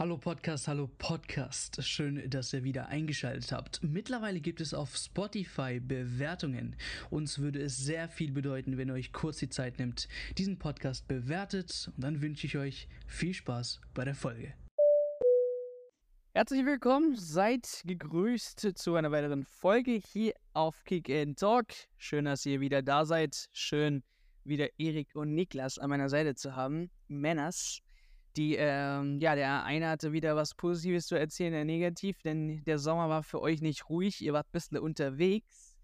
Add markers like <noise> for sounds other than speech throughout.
Hallo Podcast, hallo Podcast. Schön, dass ihr wieder eingeschaltet habt. Mittlerweile gibt es auf Spotify Bewertungen. Uns würde es sehr viel bedeuten, wenn ihr euch kurz die Zeit nimmt, diesen Podcast bewertet. Und dann wünsche ich euch viel Spaß bei der Folge. Herzlich willkommen, seid gegrüßt zu einer weiteren Folge hier auf Kick and Talk. Schön, dass ihr wieder da seid. Schön, wieder Erik und Niklas an meiner Seite zu haben. Männers. Die, ähm, ja, der eine hatte wieder was Positives zu erzählen, der negativ, denn der Sommer war für euch nicht ruhig, ihr wart ein bisschen unterwegs.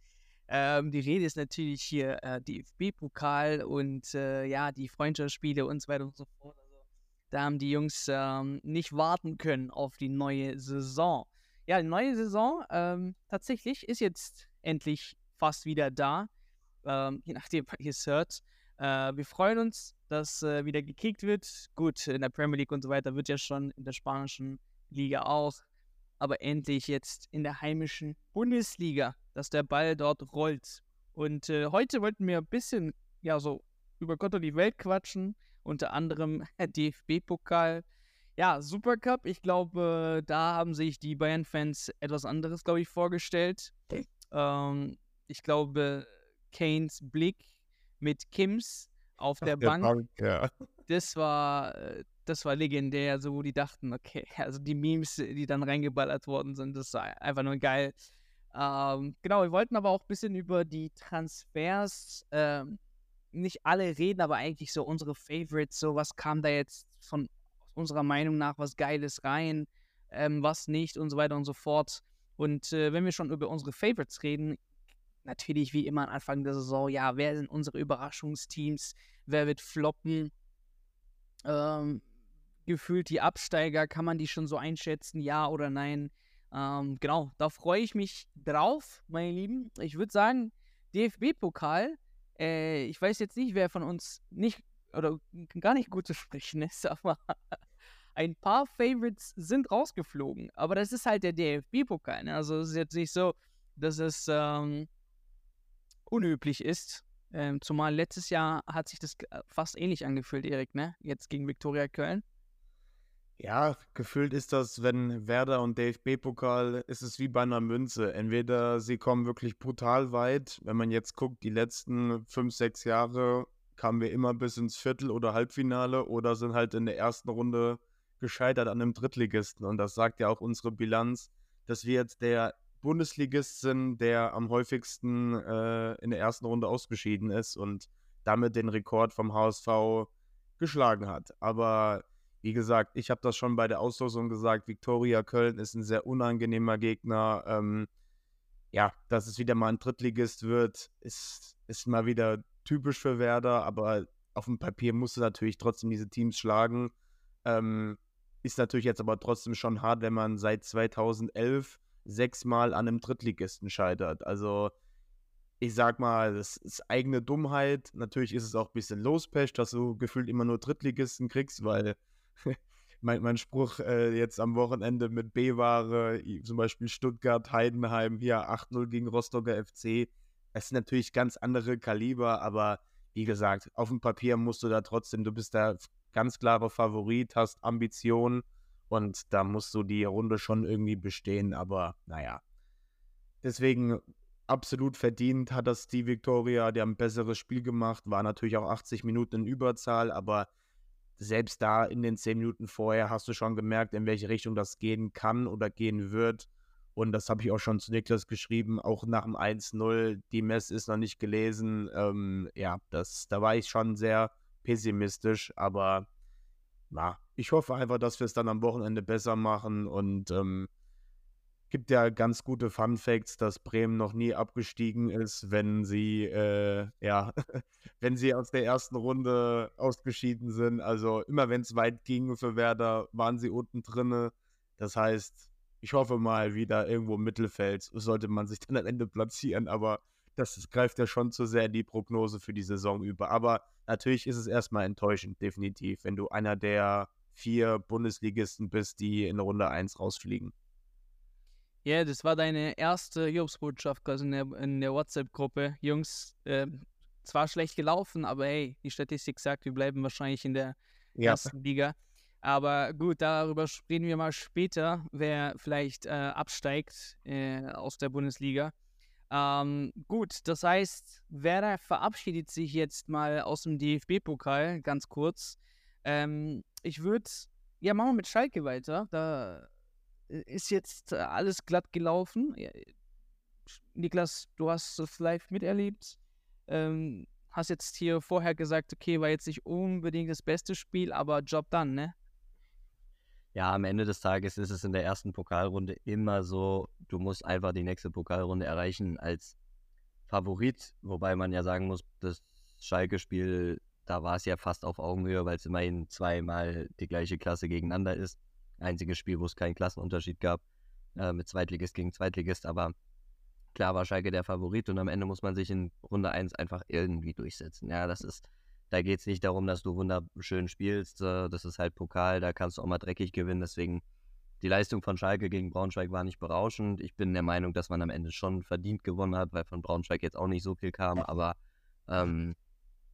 Ähm, die Rede ist natürlich hier äh, DFB-Pokal und äh, ja, die Freundschaftsspiele und so weiter und so fort. Also, da haben die Jungs ähm, nicht warten können auf die neue Saison. Ja, die neue Saison ähm, tatsächlich ist jetzt endlich fast wieder da, ähm, je nachdem, <laughs> was ihr es hört. Äh, wir freuen uns, dass äh, wieder gekickt wird. Gut, in der Premier League und so weiter wird ja schon in der spanischen Liga auch. Aber endlich jetzt in der heimischen Bundesliga, dass der Ball dort rollt. Und äh, heute wollten wir ein bisschen, ja, so über Gott und die Welt quatschen. Unter anderem <laughs> DFB-Pokal. Ja, Supercup. Ich glaube, da haben sich die Bayern-Fans etwas anderes, glaube ich, vorgestellt. Ähm, ich glaube, Kanes Blick mit Kims auf der, der Bank. Bank ja. Das war, äh, das war legendär, so wo die dachten, okay, <laughs> also die Memes, die dann reingeballert worden sind, das war einfach nur geil. Ähm, genau, wir wollten aber auch ein bisschen über die Transfers, ähm, nicht alle reden, aber eigentlich so unsere Favorites, so was kam da jetzt von unserer Meinung nach was Geiles rein, ähm, was nicht und so weiter und so fort. Und äh, wenn wir schon über unsere Favorites reden, natürlich wie immer am Anfang der Saison, ja, wer sind unsere Überraschungsteams, wer wird floppen, ähm, gefühlt die Absteiger, kann man die schon so einschätzen, ja oder nein? Ähm, genau, da freue ich mich drauf, meine Lieben. Ich würde sagen, DFB-Pokal, äh, ich weiß jetzt nicht, wer von uns nicht oder gar nicht gut zu sprechen ist, <laughs> aber ein paar Favorites sind rausgeflogen. Aber das ist halt der DFB-Pokal. Ne? Also es ist jetzt nicht so, dass es ähm, unüblich ist. Ähm, zumal letztes Jahr hat sich das äh, fast ähnlich angefühlt, Erik, ne? Jetzt gegen Viktoria Köln. Ja, gefühlt ist das, wenn Werder und DFB-Pokal, ist es wie bei einer Münze. Entweder sie kommen wirklich brutal weit, wenn man jetzt guckt, die letzten fünf, sechs Jahre kamen wir immer bis ins Viertel- oder Halbfinale oder sind halt in der ersten Runde gescheitert an einem Drittligisten. Und das sagt ja auch unsere Bilanz, dass wir jetzt der Bundesligist sind, der am häufigsten äh, in der ersten Runde ausgeschieden ist und damit den Rekord vom HSV geschlagen hat. Aber wie gesagt, ich habe das schon bei der Auslosung gesagt, Viktoria Köln ist ein sehr unangenehmer Gegner. Ähm, ja, dass es wieder mal ein Drittligist wird, ist, ist mal wieder typisch für Werder, aber auf dem Papier musst du natürlich trotzdem diese Teams schlagen. Ähm, ist natürlich jetzt aber trotzdem schon hart, wenn man seit 2011 sechsmal an einem Drittligisten scheitert. Also ich sag mal, das ist eigene Dummheit. Natürlich ist es auch ein bisschen Lospech, dass du gefühlt immer nur Drittligisten kriegst, weil <laughs> mein, mein Spruch äh, jetzt am Wochenende mit B-Ware, zum Beispiel Stuttgart, Heidenheim, hier 8-0 gegen Rostocker FC, es sind natürlich ganz andere Kaliber, aber wie gesagt, auf dem Papier musst du da trotzdem, du bist da ganz klarer Favorit, hast Ambitionen und da musst du die Runde schon irgendwie bestehen, aber naja. Deswegen absolut verdient hat das die Victoria, die haben ein besseres Spiel gemacht, war natürlich auch 80 Minuten in Überzahl, aber selbst da in den 10 Minuten vorher hast du schon gemerkt, in welche Richtung das gehen kann oder gehen wird. Und das habe ich auch schon zu Niklas geschrieben, auch nach dem 1-0, die Mess ist noch nicht gelesen. Ähm, ja, das, da war ich schon sehr pessimistisch, aber na, ich hoffe einfach, dass wir es dann am Wochenende besser machen und ähm, gibt ja ganz gute Fun Facts, dass Bremen noch nie abgestiegen ist, wenn sie äh, ja, <laughs> wenn sie aus der ersten Runde ausgeschieden sind. Also immer wenn es weit ging für Werder, waren sie unten drinne. Das heißt, ich hoffe mal wieder irgendwo im Mittelfeld sollte man sich <laughs> dann am Ende platzieren, aber das greift ja schon zu sehr in die Prognose für die Saison über. Aber natürlich ist es erstmal enttäuschend, definitiv, wenn du einer der vier Bundesligisten bist, die in Runde 1 rausfliegen. Ja, das war deine erste Jobsbotschaft quasi in der, in der WhatsApp-Gruppe. Jungs, äh, zwar schlecht gelaufen, aber hey, die Statistik sagt, wir bleiben wahrscheinlich in der ja. ersten Liga. Aber gut, darüber sprechen wir mal später, wer vielleicht äh, absteigt äh, aus der Bundesliga. Ähm, gut, das heißt, Werder verabschiedet sich jetzt mal aus dem DFB-Pokal, ganz kurz. Ähm, ich würde, ja, machen wir mit Schalke weiter. Da äh, ist jetzt äh, alles glatt gelaufen. Niklas, du hast es live miterlebt. Ähm, hast jetzt hier vorher gesagt, okay, war jetzt nicht unbedingt das beste Spiel, aber Job dann, ne? Ja, am Ende des Tages ist es in der ersten Pokalrunde immer so, du musst einfach die nächste Pokalrunde erreichen als Favorit, wobei man ja sagen muss, das Schalke-Spiel, da war es ja fast auf Augenhöhe, weil es immerhin zweimal die gleiche Klasse gegeneinander ist. Einziges Spiel, wo es keinen Klassenunterschied gab, äh, mit Zweitligist gegen Zweitligist, aber klar war Schalke der Favorit und am Ende muss man sich in Runde 1 einfach irgendwie durchsetzen. Ja, das ist da geht es nicht darum, dass du wunderschön spielst. Äh, das ist halt Pokal, da kannst du auch mal dreckig gewinnen. Deswegen, die Leistung von Schalke gegen Braunschweig war nicht berauschend. Ich bin der Meinung, dass man am Ende schon verdient gewonnen hat, weil von Braunschweig jetzt auch nicht so viel kam. Aber ähm,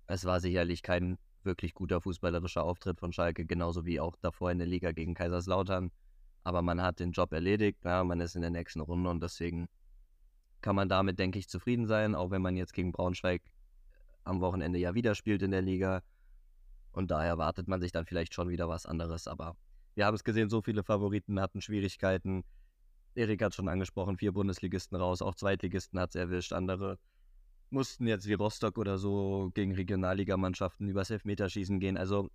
es war sicherlich kein wirklich guter fußballerischer Auftritt von Schalke, genauso wie auch davor in der Liga gegen Kaiserslautern. Aber man hat den Job erledigt, ja, man ist in der nächsten Runde und deswegen kann man damit, denke ich, zufrieden sein, auch wenn man jetzt gegen Braunschweig am Wochenende ja wieder spielt in der Liga. Und da erwartet man sich dann vielleicht schon wieder was anderes. Aber wir haben es gesehen, so viele Favoriten hatten Schwierigkeiten. Erik hat schon angesprochen, vier Bundesligisten raus, auch Zweitligisten hat es erwischt. Andere mussten jetzt wie Rostock oder so gegen Regionalligamannschaften übers Elfmeterschießen gehen. Also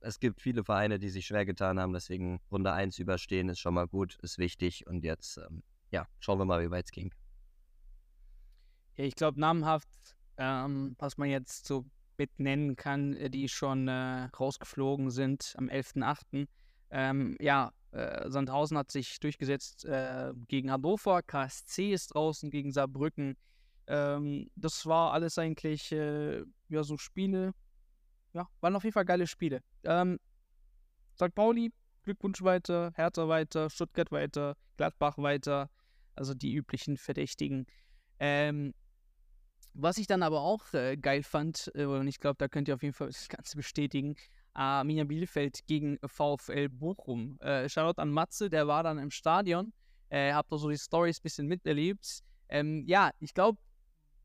es gibt viele Vereine, die sich schwer getan haben. Deswegen Runde 1 überstehen ist schon mal gut, ist wichtig. Und jetzt, ähm, ja, schauen wir mal, wie weit es ging. Ja, ich glaube, namhaft ähm, was man jetzt so mit nennen kann, äh, die schon äh, rausgeflogen sind am 11.8. Ähm, ja, äh, Sandhausen hat sich durchgesetzt äh, gegen Hannover, KSC ist draußen gegen Saarbrücken. Ähm, das war alles eigentlich, äh, ja, so Spiele. Ja, waren auf jeden Fall geile Spiele. Ähm, St. Pauli, Glückwunsch weiter, Hertha weiter, Stuttgart weiter, Gladbach weiter. Also die üblichen Verdächtigen. Ähm, was ich dann aber auch äh, geil fand, äh, und ich glaube, da könnt ihr auf jeden Fall <laughs> das Ganze bestätigen, Arminia Bielefeld gegen VfL Bochum. Äh, Shoutout an Matze, der war dann im Stadion. Äh, hab da so die Stories ein bisschen miterlebt. Ähm, ja, ich glaube,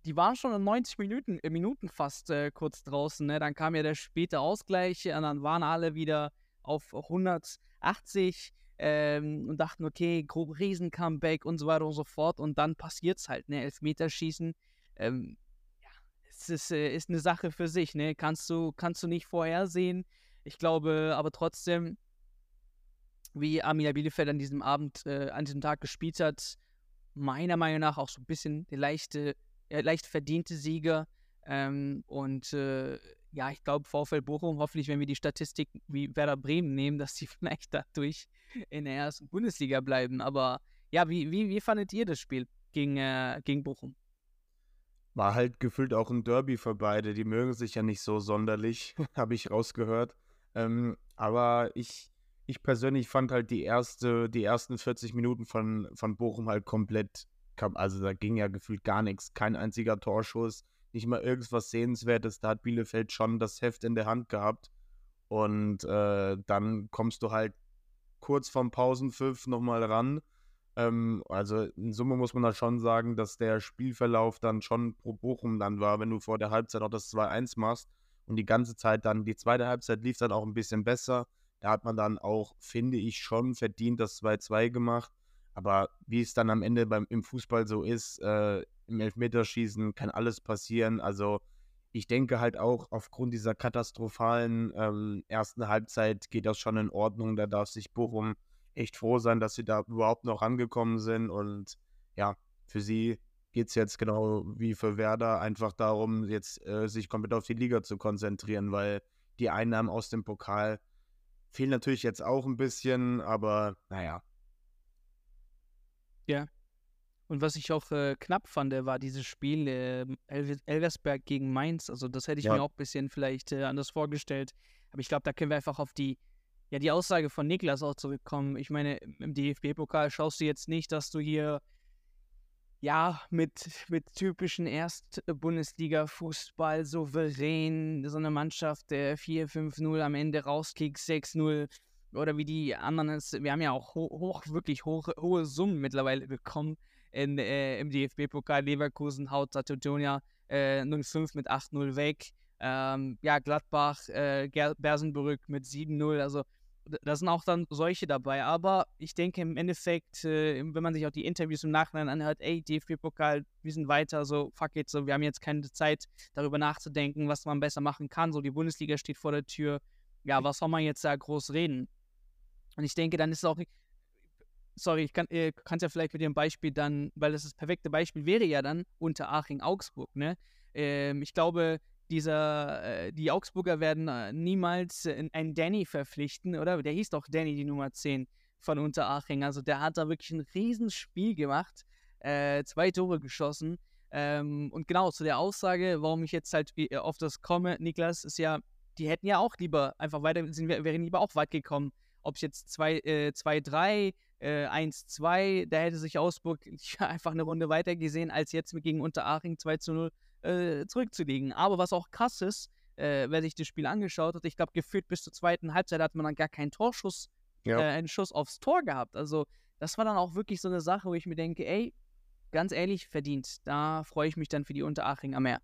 die waren schon in 90 Minuten, äh, Minuten fast äh, kurz draußen. Ne? Dann kam ja der späte Ausgleich und dann waren alle wieder auf 180 ähm, und dachten, okay, grob Riesen-Comeback und so weiter und so fort. Und dann passiert es halt, ne? Elfmeterschießen ähm, ja, es ist, äh, ist eine Sache für sich, ne? Kannst du, kannst du nicht vorhersehen. Ich glaube aber trotzdem, wie Arminia Bielefeld an diesem Abend, äh, an diesem Tag gespielt hat, meiner Meinung nach auch so ein bisschen der leichte, äh, leicht verdiente Sieger. Ähm, und äh, ja, ich glaube, VfL Bochum, hoffentlich, wenn wir die Statistik wie Werder Bremen nehmen, dass sie <laughs> vielleicht dadurch in der ersten Bundesliga bleiben. Aber ja, wie, wie, wie fandet ihr das Spiel gegen, äh, gegen Bochum? War halt gefühlt auch ein Derby für beide. Die mögen sich ja nicht so sonderlich, <laughs> habe ich rausgehört. Ähm, aber ich, ich persönlich fand halt die erste, die ersten 40 Minuten von, von Bochum halt komplett, also da ging ja gefühlt gar nichts. Kein einziger Torschuss, nicht mal irgendwas Sehenswertes. Da hat Bielefeld schon das Heft in der Hand gehabt. Und äh, dann kommst du halt kurz vorm Pausenpfiff nochmal ran ähm, also in Summe muss man da schon sagen, dass der Spielverlauf dann schon pro Bochum dann war, wenn du vor der Halbzeit auch das 2-1 machst und die ganze Zeit dann, die zweite Halbzeit lief dann auch ein bisschen besser. Da hat man dann auch, finde ich, schon verdient das 2-2 gemacht. Aber wie es dann am Ende beim, im Fußball so ist, äh, im Elfmeterschießen kann alles passieren. Also ich denke halt auch aufgrund dieser katastrophalen ähm, ersten Halbzeit geht das schon in Ordnung. Da darf sich Bochum echt froh sein, dass sie da überhaupt noch rangekommen sind. Und ja, für sie geht es jetzt genau wie für Werder einfach darum, jetzt äh, sich komplett auf die Liga zu konzentrieren, weil die Einnahmen aus dem Pokal fehlen natürlich jetzt auch ein bisschen, aber naja. Ja. Und was ich auch äh, knapp fand, war dieses Spiel äh, Elversberg gegen Mainz. Also das hätte ich ja. mir auch ein bisschen vielleicht äh, anders vorgestellt. Aber ich glaube, da können wir einfach auf die ja, die Aussage von Niklas auch zurückkommen. Ich meine, im DFB-Pokal schaust du jetzt nicht, dass du hier ja, mit, mit typischen Erst-Bundesliga-Fußball souverän, so eine Mannschaft, der 4-5-0 am Ende rauskickt, 6-0 oder wie die anderen es, wir haben ja auch hoch, hoch wirklich hoch, hohe Summen mittlerweile bekommen in, äh, im DFB-Pokal. Leverkusen haut Satotonia äh, 05 mit 8-0 weg. Ähm, ja, Gladbach, äh, Bersenbrück mit 7-0. Also da sind auch dann solche dabei. Aber ich denke im Endeffekt, äh, wenn man sich auch die Interviews im Nachhinein anhört, ey, DFB-Pokal, wir sind weiter, so fuck it, so wir haben jetzt keine Zeit, darüber nachzudenken, was man besser machen kann. So die Bundesliga steht vor der Tür. Ja, was soll man jetzt da groß reden? Und ich denke, dann ist es auch. Sorry, ich kann äh, es ja vielleicht mit dem Beispiel dann, weil das das perfekte Beispiel wäre ja dann unter Aching Augsburg, ne? Ähm, ich glaube, dieser, äh, die Augsburger werden äh, niemals äh, einen Danny verpflichten, oder? Der hieß doch Danny, die Nummer 10 von Unteraching. Also der hat da wirklich ein Riesenspiel gemacht, äh, zwei Tore geschossen. Ähm, und genau zu der Aussage, warum ich jetzt halt äh, auf das komme, Niklas, ist ja, die hätten ja auch lieber einfach weiter, sind, wären lieber auch weit gekommen. Ob es jetzt 2-3, äh, 1-2, da hätte sich Augsburg <laughs> einfach eine Runde weiter gesehen, als jetzt gegen Unteraching 2 0 äh, zurückzulegen. Aber was auch krass ist, äh, wer sich das Spiel angeschaut hat, ich glaube, gefühlt bis zur zweiten Halbzeit hat man dann gar keinen Torschuss, ja. äh, einen Schuss aufs Tor gehabt. Also, das war dann auch wirklich so eine Sache, wo ich mir denke, ey, ganz ehrlich, verdient. Da freue ich mich dann für die Unteraching am Meer.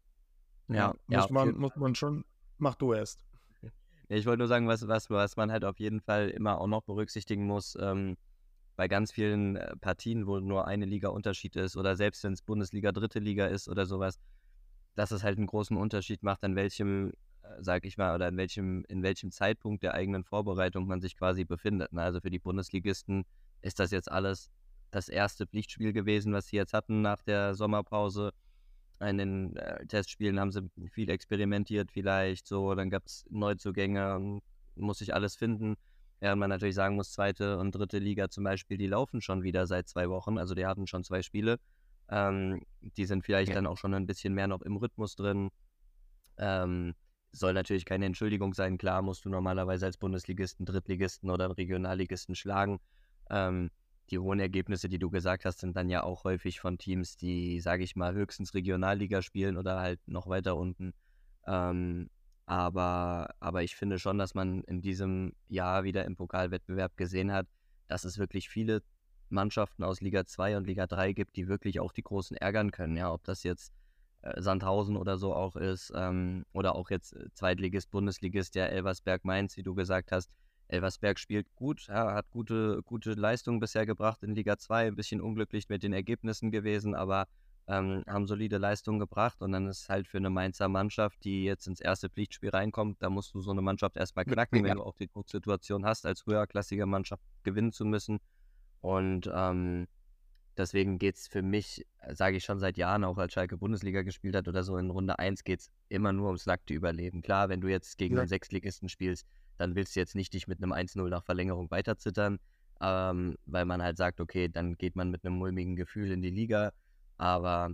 Ja, ja muss, man, muss man schon. Mach du erst. Ja, ich wollte nur sagen, was, was, was man halt auf jeden Fall immer auch noch berücksichtigen muss. Ähm, bei ganz vielen äh, Partien, wo nur eine Liga Unterschied ist oder selbst wenn es Bundesliga, dritte Liga ist oder sowas, dass es halt einen großen Unterschied macht, an welchem, äh, sag ich mal, oder in welchem, in welchem Zeitpunkt der eigenen Vorbereitung man sich quasi befindet. Ne? Also für die Bundesligisten ist das jetzt alles das erste Pflichtspiel gewesen, was sie jetzt hatten nach der Sommerpause. In den äh, Testspielen haben sie viel experimentiert vielleicht so, dann gab es Neuzugänge und muss sich alles finden. Während man natürlich sagen muss, zweite und dritte Liga zum Beispiel, die laufen schon wieder seit zwei Wochen, also die hatten schon zwei Spiele. Ähm, die sind vielleicht ja. dann auch schon ein bisschen mehr noch im Rhythmus drin. Ähm, soll natürlich keine Entschuldigung sein. Klar musst du normalerweise als Bundesligisten, Drittligisten oder Regionalligisten schlagen. Ähm, die hohen Ergebnisse, die du gesagt hast, sind dann ja auch häufig von Teams, die, sage ich mal, höchstens Regionalliga spielen oder halt noch weiter unten. Ähm, aber, aber ich finde schon, dass man in diesem Jahr wieder im Pokalwettbewerb gesehen hat, dass es wirklich viele Mannschaften aus Liga 2 und Liga 3 gibt, die wirklich auch die Großen ärgern können. Ja, ob das jetzt äh, Sandhausen oder so auch ist, ähm, oder auch jetzt äh, Zweitligist, Bundesligist, der Elversberg Mainz, wie du gesagt hast. Elversberg spielt gut, ja, hat gute, gute Leistungen bisher gebracht in Liga 2, ein bisschen unglücklich mit den Ergebnissen gewesen, aber ähm, haben solide Leistungen gebracht und dann ist halt für eine Mainzer Mannschaft, die jetzt ins erste Pflichtspiel reinkommt, da musst du so eine Mannschaft erstmal knacken, ja. wenn du auch die Drucksituation hast, als höherklassige Mannschaft gewinnen zu müssen. Und ähm, deswegen geht es für mich, sage ich schon seit Jahren, auch als Schalke Bundesliga gespielt hat oder so, in Runde 1 geht es immer nur ums nackte Überleben. Klar, wenn du jetzt gegen ja. einen Sechsligisten spielst, dann willst du jetzt nicht dich mit einem 1-0 nach Verlängerung weiterzittern, ähm, weil man halt sagt, okay, dann geht man mit einem mulmigen Gefühl in die Liga. Aber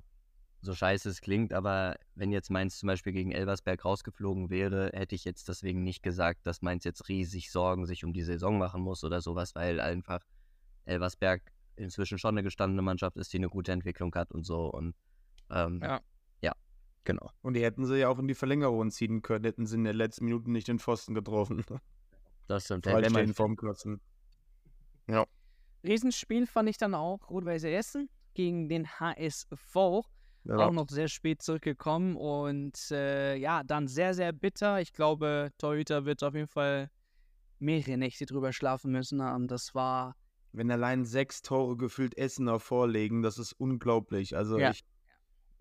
so scheiße es klingt, aber wenn jetzt Mainz zum Beispiel gegen Elversberg rausgeflogen wäre, hätte ich jetzt deswegen nicht gesagt, dass Mainz jetzt riesig Sorgen sich um die Saison machen muss oder sowas, weil einfach Elversberg inzwischen schon eine gestandene Mannschaft ist, die eine gute Entwicklung hat und so. Und ähm, ja. Genau. Und die hätten sie ja auch in die Verlängerung ziehen können, hätten sie in den letzten Minuten nicht den Pfosten getroffen. Das stimmt. Freistehen vom Klotzen. Ja. Riesenspiel fand ich dann auch Rot-Weiße Essen gegen den HSV. Ja. Auch noch sehr spät zurückgekommen und äh, ja, dann sehr, sehr bitter. Ich glaube, Torhüter wird auf jeden Fall mehrere Nächte drüber schlafen müssen haben. Das war wenn allein sechs Tore gefühlt Essener vorlegen, das ist unglaublich. Also ja. ich,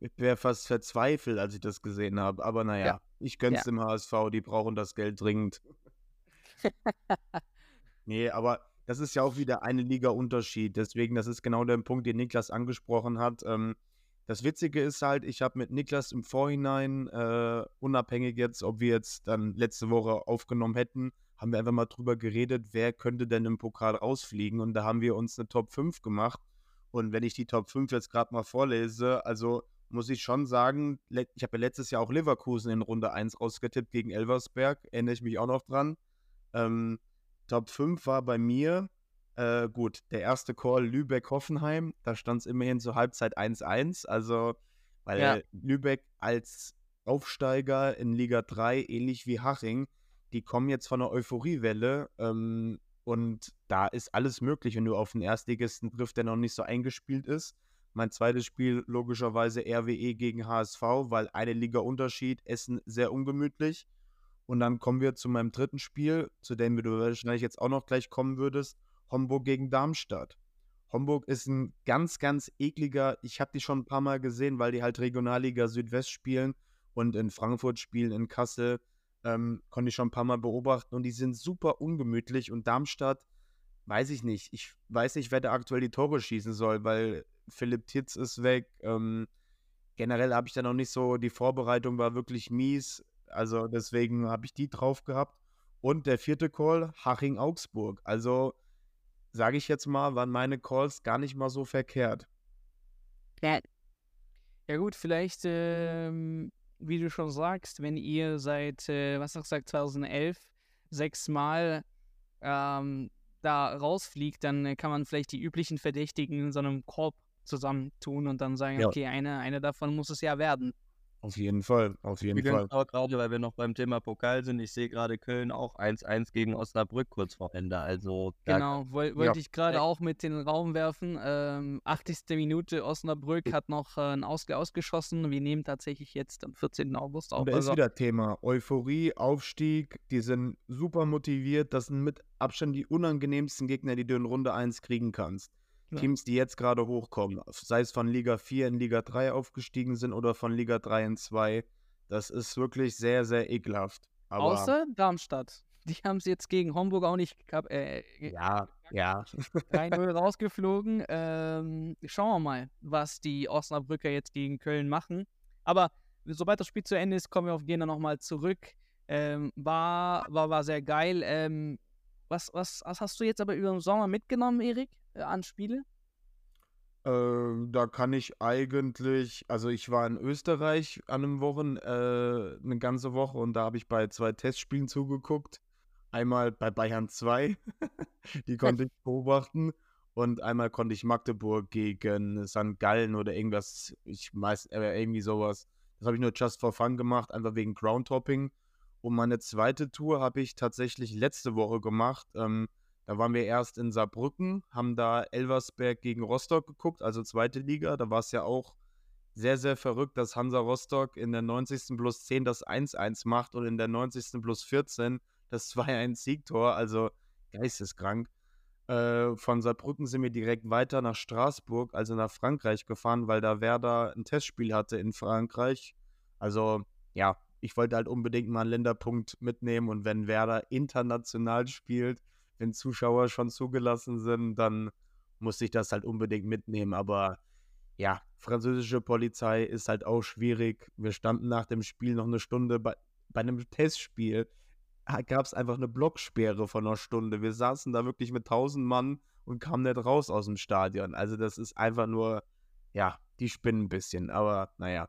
ich wäre fast verzweifelt, als ich das gesehen habe. Aber naja, ja. ich gönn's ja. dem HSV, die brauchen das Geld dringend. <laughs> nee, aber das ist ja auch wieder eine Liga-Unterschied. Deswegen, das ist genau der Punkt, den Niklas angesprochen hat. Ähm, das Witzige ist halt, ich habe mit Niklas im Vorhinein, äh, unabhängig jetzt, ob wir jetzt dann letzte Woche aufgenommen hätten, haben wir einfach mal drüber geredet, wer könnte denn im Pokal rausfliegen. Und da haben wir uns eine Top 5 gemacht. Und wenn ich die Top 5 jetzt gerade mal vorlese, also muss ich schon sagen, ich habe ja letztes Jahr auch Leverkusen in Runde 1 rausgetippt gegen Elversberg, erinnere ich mich auch noch dran. Ähm, Top 5 war bei mir Äh, gut, der erste Call Lübeck-Hoffenheim, da stand es immerhin zur Halbzeit 1-1. Also, weil Ja. Lübeck als Aufsteiger in Liga 3, ähnlich wie Haching, die kommen jetzt von einer Euphoriewelle. Ähm, und da ist alles möglich, wenn du auf den Erstligisten triffst, der noch nicht so eingespielt ist. Mein zweites Spiel logischerweise RWE gegen HSV, weil eine Liga Unterschied, Essen sehr ungemütlich. Und dann kommen wir zu meinem dritten Spiel, zu dem du wahrscheinlich jetzt auch noch gleich kommen würdest. Homburg gegen Darmstadt. Homburg ist ein ganz, ganz ekliger, ich habe die schon ein paar Mal gesehen, weil die halt Regionalliga Südwest spielen und in Frankfurt spielen, in Kassel, ähm, konnte ich schon ein paar Mal beobachten und die sind super ungemütlich und Darmstadt, weiß ich nicht. Ich weiß nicht, wer da aktuell die Tore schießen soll, weil Philipp Titz ist weg. Ähm, generell habe ich da noch nicht so, die Vorbereitung war wirklich mies, also deswegen habe ich die drauf gehabt. Und der vierte Call, Haching-Augsburg. Also sage ich jetzt mal, waren meine Calls gar nicht mal so verkehrt. Ja gut, vielleicht, ähm, wie du schon sagst, wenn ihr seit, äh, was du gesagt, 2011 sechsmal ähm, da rausfliegt, dann äh, kann man vielleicht die üblichen Verdächtigen in so einem Korb zusammentun und dann sagen, Ja. okay, eine, eine davon muss es ja werden. Auf jeden Fall, auf jeden Fall. Übrigens auch gerade, weil wir noch beim Thema Pokal sind, ich sehe gerade Köln auch 1-1 gegen Osnabrück kurz vor Ende. Also Genau, woll, wollte ich gerade auch mit in den Raum werfen. Ähm, 80. Minute, Osnabrück hat noch äh, einen Ausgleich ausgeschossen. Wir nehmen tatsächlich jetzt am 14. August auf. Und da ist Also, wieder Thema Euphorie, Aufstieg, die sind super motiviert. Das sind mit Abstand die unangenehmsten Gegner, die du in Runde 1 kriegen kannst. Ja. Teams, die jetzt gerade hochkommen, sei es von Liga 4 in Liga 3 aufgestiegen sind oder von Liga 3 in 2, das ist wirklich sehr, sehr ekelhaft. Aber außer Darmstadt. <laughs> Die haben es jetzt gegen Homburg auch nicht gehabt. Äh, ja, ja. 3-0 <laughs> rausgeflogen. Ähm, schauen wir mal, was die Osnabrücker jetzt gegen Köln machen. Aber sobald das Spiel zu Ende ist, kommen wir auf Jena nochmal zurück. Ähm, war, war, war sehr geil. Ähm, was, was, was hast du jetzt aber über den Sommer mitgenommen, Erik, äh, an Spiele? Ähm, da kann ich eigentlich, also ich war in Österreich an einem Wochen, äh, eine ganze Woche und da habe ich bei zwei Testspielen zugeguckt. Einmal bei Bayern 2, <laughs> die konnte ich beobachten. Und einmal konnte ich Magdeburg gegen St. Gallen oder irgendwas, ich weiß, äh, irgendwie sowas. Das habe ich nur just for fun gemacht, einfach wegen Groundhopping. Und meine zweite Tour habe ich tatsächlich letzte Woche gemacht. Ähm, da waren wir erst in Saarbrücken, haben da Elversberg gegen Rostock geguckt, also zweite Liga. Da war es ja auch sehr, sehr verrückt, dass Hansa Rostock in der 90. plus 10 das 1-1 macht und in der 90. plus 14 das <laughs> 2-1-Siegtor. Also geisteskrank. Äh, von Saarbrücken sind wir direkt weiter nach Straßburg, also nach Frankreich gefahren, weil da Werder ein Testspiel hatte in Frankreich. Also ja, ich wollte halt unbedingt mal einen Länderpunkt mitnehmen und wenn Werder international spielt, wenn Zuschauer schon zugelassen sind, dann muss ich das halt unbedingt mitnehmen. Aber ja, französische Polizei ist halt auch schwierig. Wir standen nach dem Spiel noch eine Stunde bei, bei einem Testspiel. Gab es einfach eine Blocksperre von einer Stunde. Wir saßen da wirklich mit 1000 Mann und kamen nicht raus aus dem Stadion. Also, das ist einfach nur, ja, die spinnen ein bisschen. Aber naja.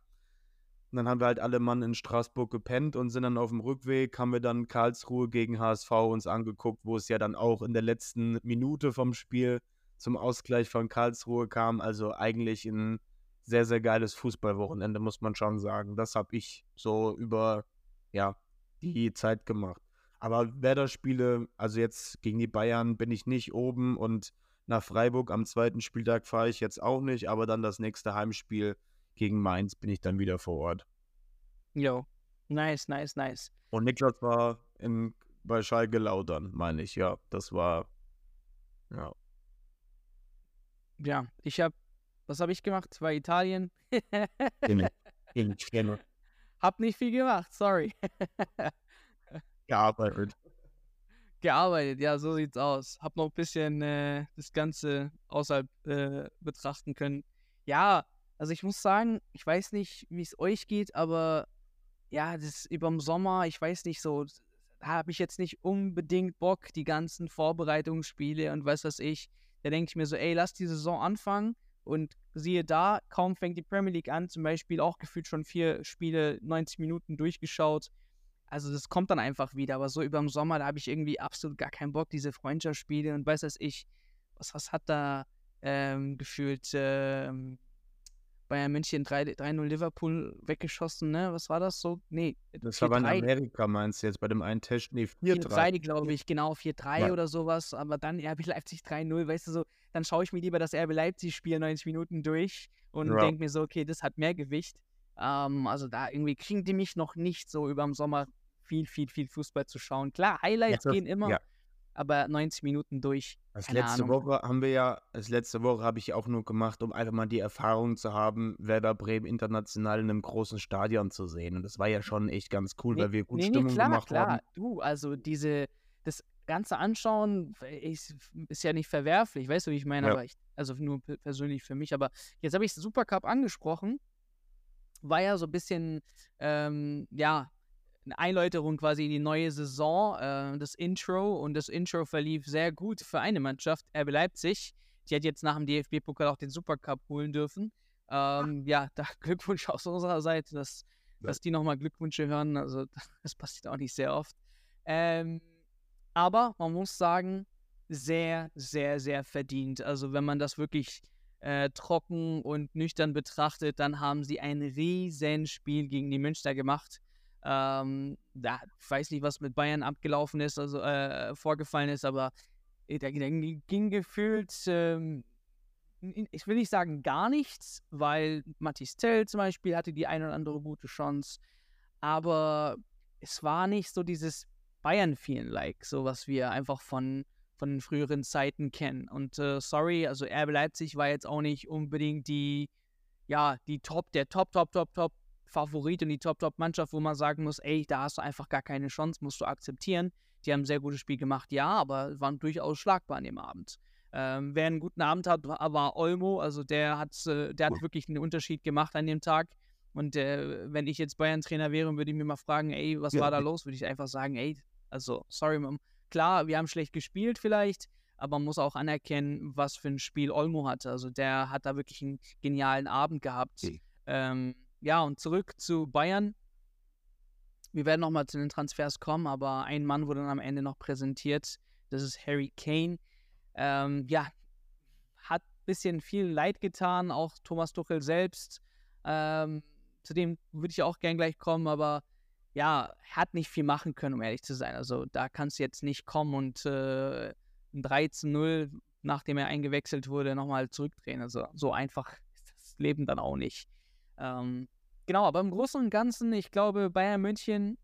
Und dann haben wir halt alle Mann in Straßburg gepennt und sind dann auf dem Rückweg, haben wir dann Karlsruhe gegen HSV uns angeguckt, wo es ja dann auch in der letzten Minute vom Spiel zum Ausgleich von Karlsruhe kam. Also eigentlich ein sehr, sehr geiles Fußballwochenende, muss man schon sagen. Das habe ich so über, ja, die Zeit gemacht. Aber Werder-Spiele, also jetzt gegen die Bayern bin ich nicht oben und nach Freiburg am zweiten Spieltag fahre ich jetzt auch nicht, aber dann das nächste Heimspiel gegen Mainz bin ich dann wieder vor Ort. Jo, nice, nice, nice. Und Niklas war in, bei Schalke Lautern, meine ich, ja. Das war, ja. Ja, ich habe, was habe ich gemacht? War Italien. <laughs> Hab nicht viel gemacht, sorry. <laughs> gearbeitet. Gearbeitet, ja, so sieht's aus. Hab noch ein bisschen äh, das Ganze außerhalb äh, betrachten können. Ja, also ich muss sagen, ich weiß nicht, wie es euch geht, aber ja, das überm Sommer, ich weiß nicht so, habe ich jetzt nicht unbedingt Bock, die ganzen Vorbereitungsspiele und was weiß ich. Da denke ich mir so, ey, lass die Saison anfangen und siehe da, kaum fängt die Premier League an, zum Beispiel auch gefühlt schon vier Spiele, 90 Minuten durchgeschaut. Also das kommt dann einfach wieder, aber so überm Sommer, da habe ich irgendwie absolut gar keinen Bock, diese Freundschaftsspiele und weiß was ich. was, was hat da ähm, gefühlt ähm, Bayern München 3-0 Liverpool weggeschossen, ne? Was war das so? Nee, Das war in Amerika, meinst du jetzt, bei dem einen Test? Nee, 4-3. 4-3, glaube ich, genau, 4-3 Ja. oder sowas. Aber dann RB Leipzig 3-0, weißt du so, dann schaue ich mir lieber das RB Leipzig-Spiel 90 Minuten durch und Ja. denke mir so, okay, das hat mehr Gewicht. Ähm, also da irgendwie kriegen die mich noch nicht so über den Sommer viel, viel, viel Fußball zu schauen. Klar, Highlights das- gehen immer, ja. Aber 90 Minuten durch. Keine letzte Ahnung. Woche haben wir ja, das letzte Woche habe ich auch nur gemacht, um einfach mal die Erfahrung zu haben, Werder Bremen international in einem großen Stadion zu sehen. Und das war ja schon echt ganz cool, Nee, weil wir gut nee, nee, Stimmung klar, gemacht klar. haben. Du, also diese, das Ganze anschauen ist, ist ja nicht verwerflich, weißt du, wie ich meine? Ja. Aber ich, also nur pe- persönlich für mich. Aber jetzt habe ich Supercup angesprochen. War ja so ein bisschen, ähm, ja, eine Einläuterung quasi in die neue Saison, äh, das Intro. Und das Intro verlief sehr gut für eine Mannschaft, RB Leipzig. Die hat jetzt nach dem DFB-Pokal auch den Supercup holen dürfen. Ähm, ja, da <laughs> Glückwunsch aus unserer Seite, dass, Ja. dass die nochmal Glückwünsche hören. Also, <laughs> das passiert auch nicht sehr oft. Ähm, aber man muss sagen, sehr, sehr, sehr verdient. Also, wenn man das wirklich äh, trocken und nüchtern betrachtet, dann haben sie ein Riesenspiel gegen die Münchner gemacht. Ähm, da, weiß nicht, was mit Bayern abgelaufen ist, also äh, vorgefallen ist, aber äh, da, ging gefühlt, ähm, ich will nicht sagen gar nichts, weil Matthias Tell zum Beispiel hatte die eine oder andere gute Chance, aber es war nicht so dieses Bayern-Feeling-like, so was wir einfach von, von den früheren Zeiten kennen. Und äh, sorry, also RB Leipzig war jetzt auch nicht unbedingt die, ja, die Top, der Top, Top, Top, Top Favorit und die Top, Top Mannschaft, wo man sagen muss, ey, da hast du einfach gar keine Chance, musst du akzeptieren. Die haben ein sehr gutes Spiel gemacht, ja, aber waren durchaus schlagbar an dem Abend. Ähm, wer einen guten Abend hat, war, Olmo, also der hat, äh, der hat wirklich einen Unterschied gemacht an dem Tag. Und äh, wenn ich jetzt Bayern-Trainer wäre, würde ich mir mal fragen, ey, was Ja. war da los? Würde ich einfach sagen, ey, also, sorry, Mom. Klar, wir haben schlecht gespielt vielleicht, aber man muss auch anerkennen, was für ein Spiel Olmo hatte. Also der hat da wirklich einen genialen Abend gehabt. Okay. Ähm, ja, und zurück zu Bayern. Wir werden nochmal zu den Transfers kommen, aber ein Mann wurde dann am Ende noch präsentiert. Das ist Harry Kane. Ähm, ja, hat ein bisschen viel Leid getan, auch Thomas Tuchel selbst. Ähm, zu dem würde ich auch gern gleich kommen, aber ja, hat nicht viel machen können, um ehrlich zu sein. Also da kannst du jetzt nicht kommen und äh, ein 13-0, nachdem er eingewechselt wurde, nochmal zurückdrehen. Also so einfach ist das Leben dann auch nicht. Ähm, genau, aber im Großen und Ganzen, ich glaube, Bayern München,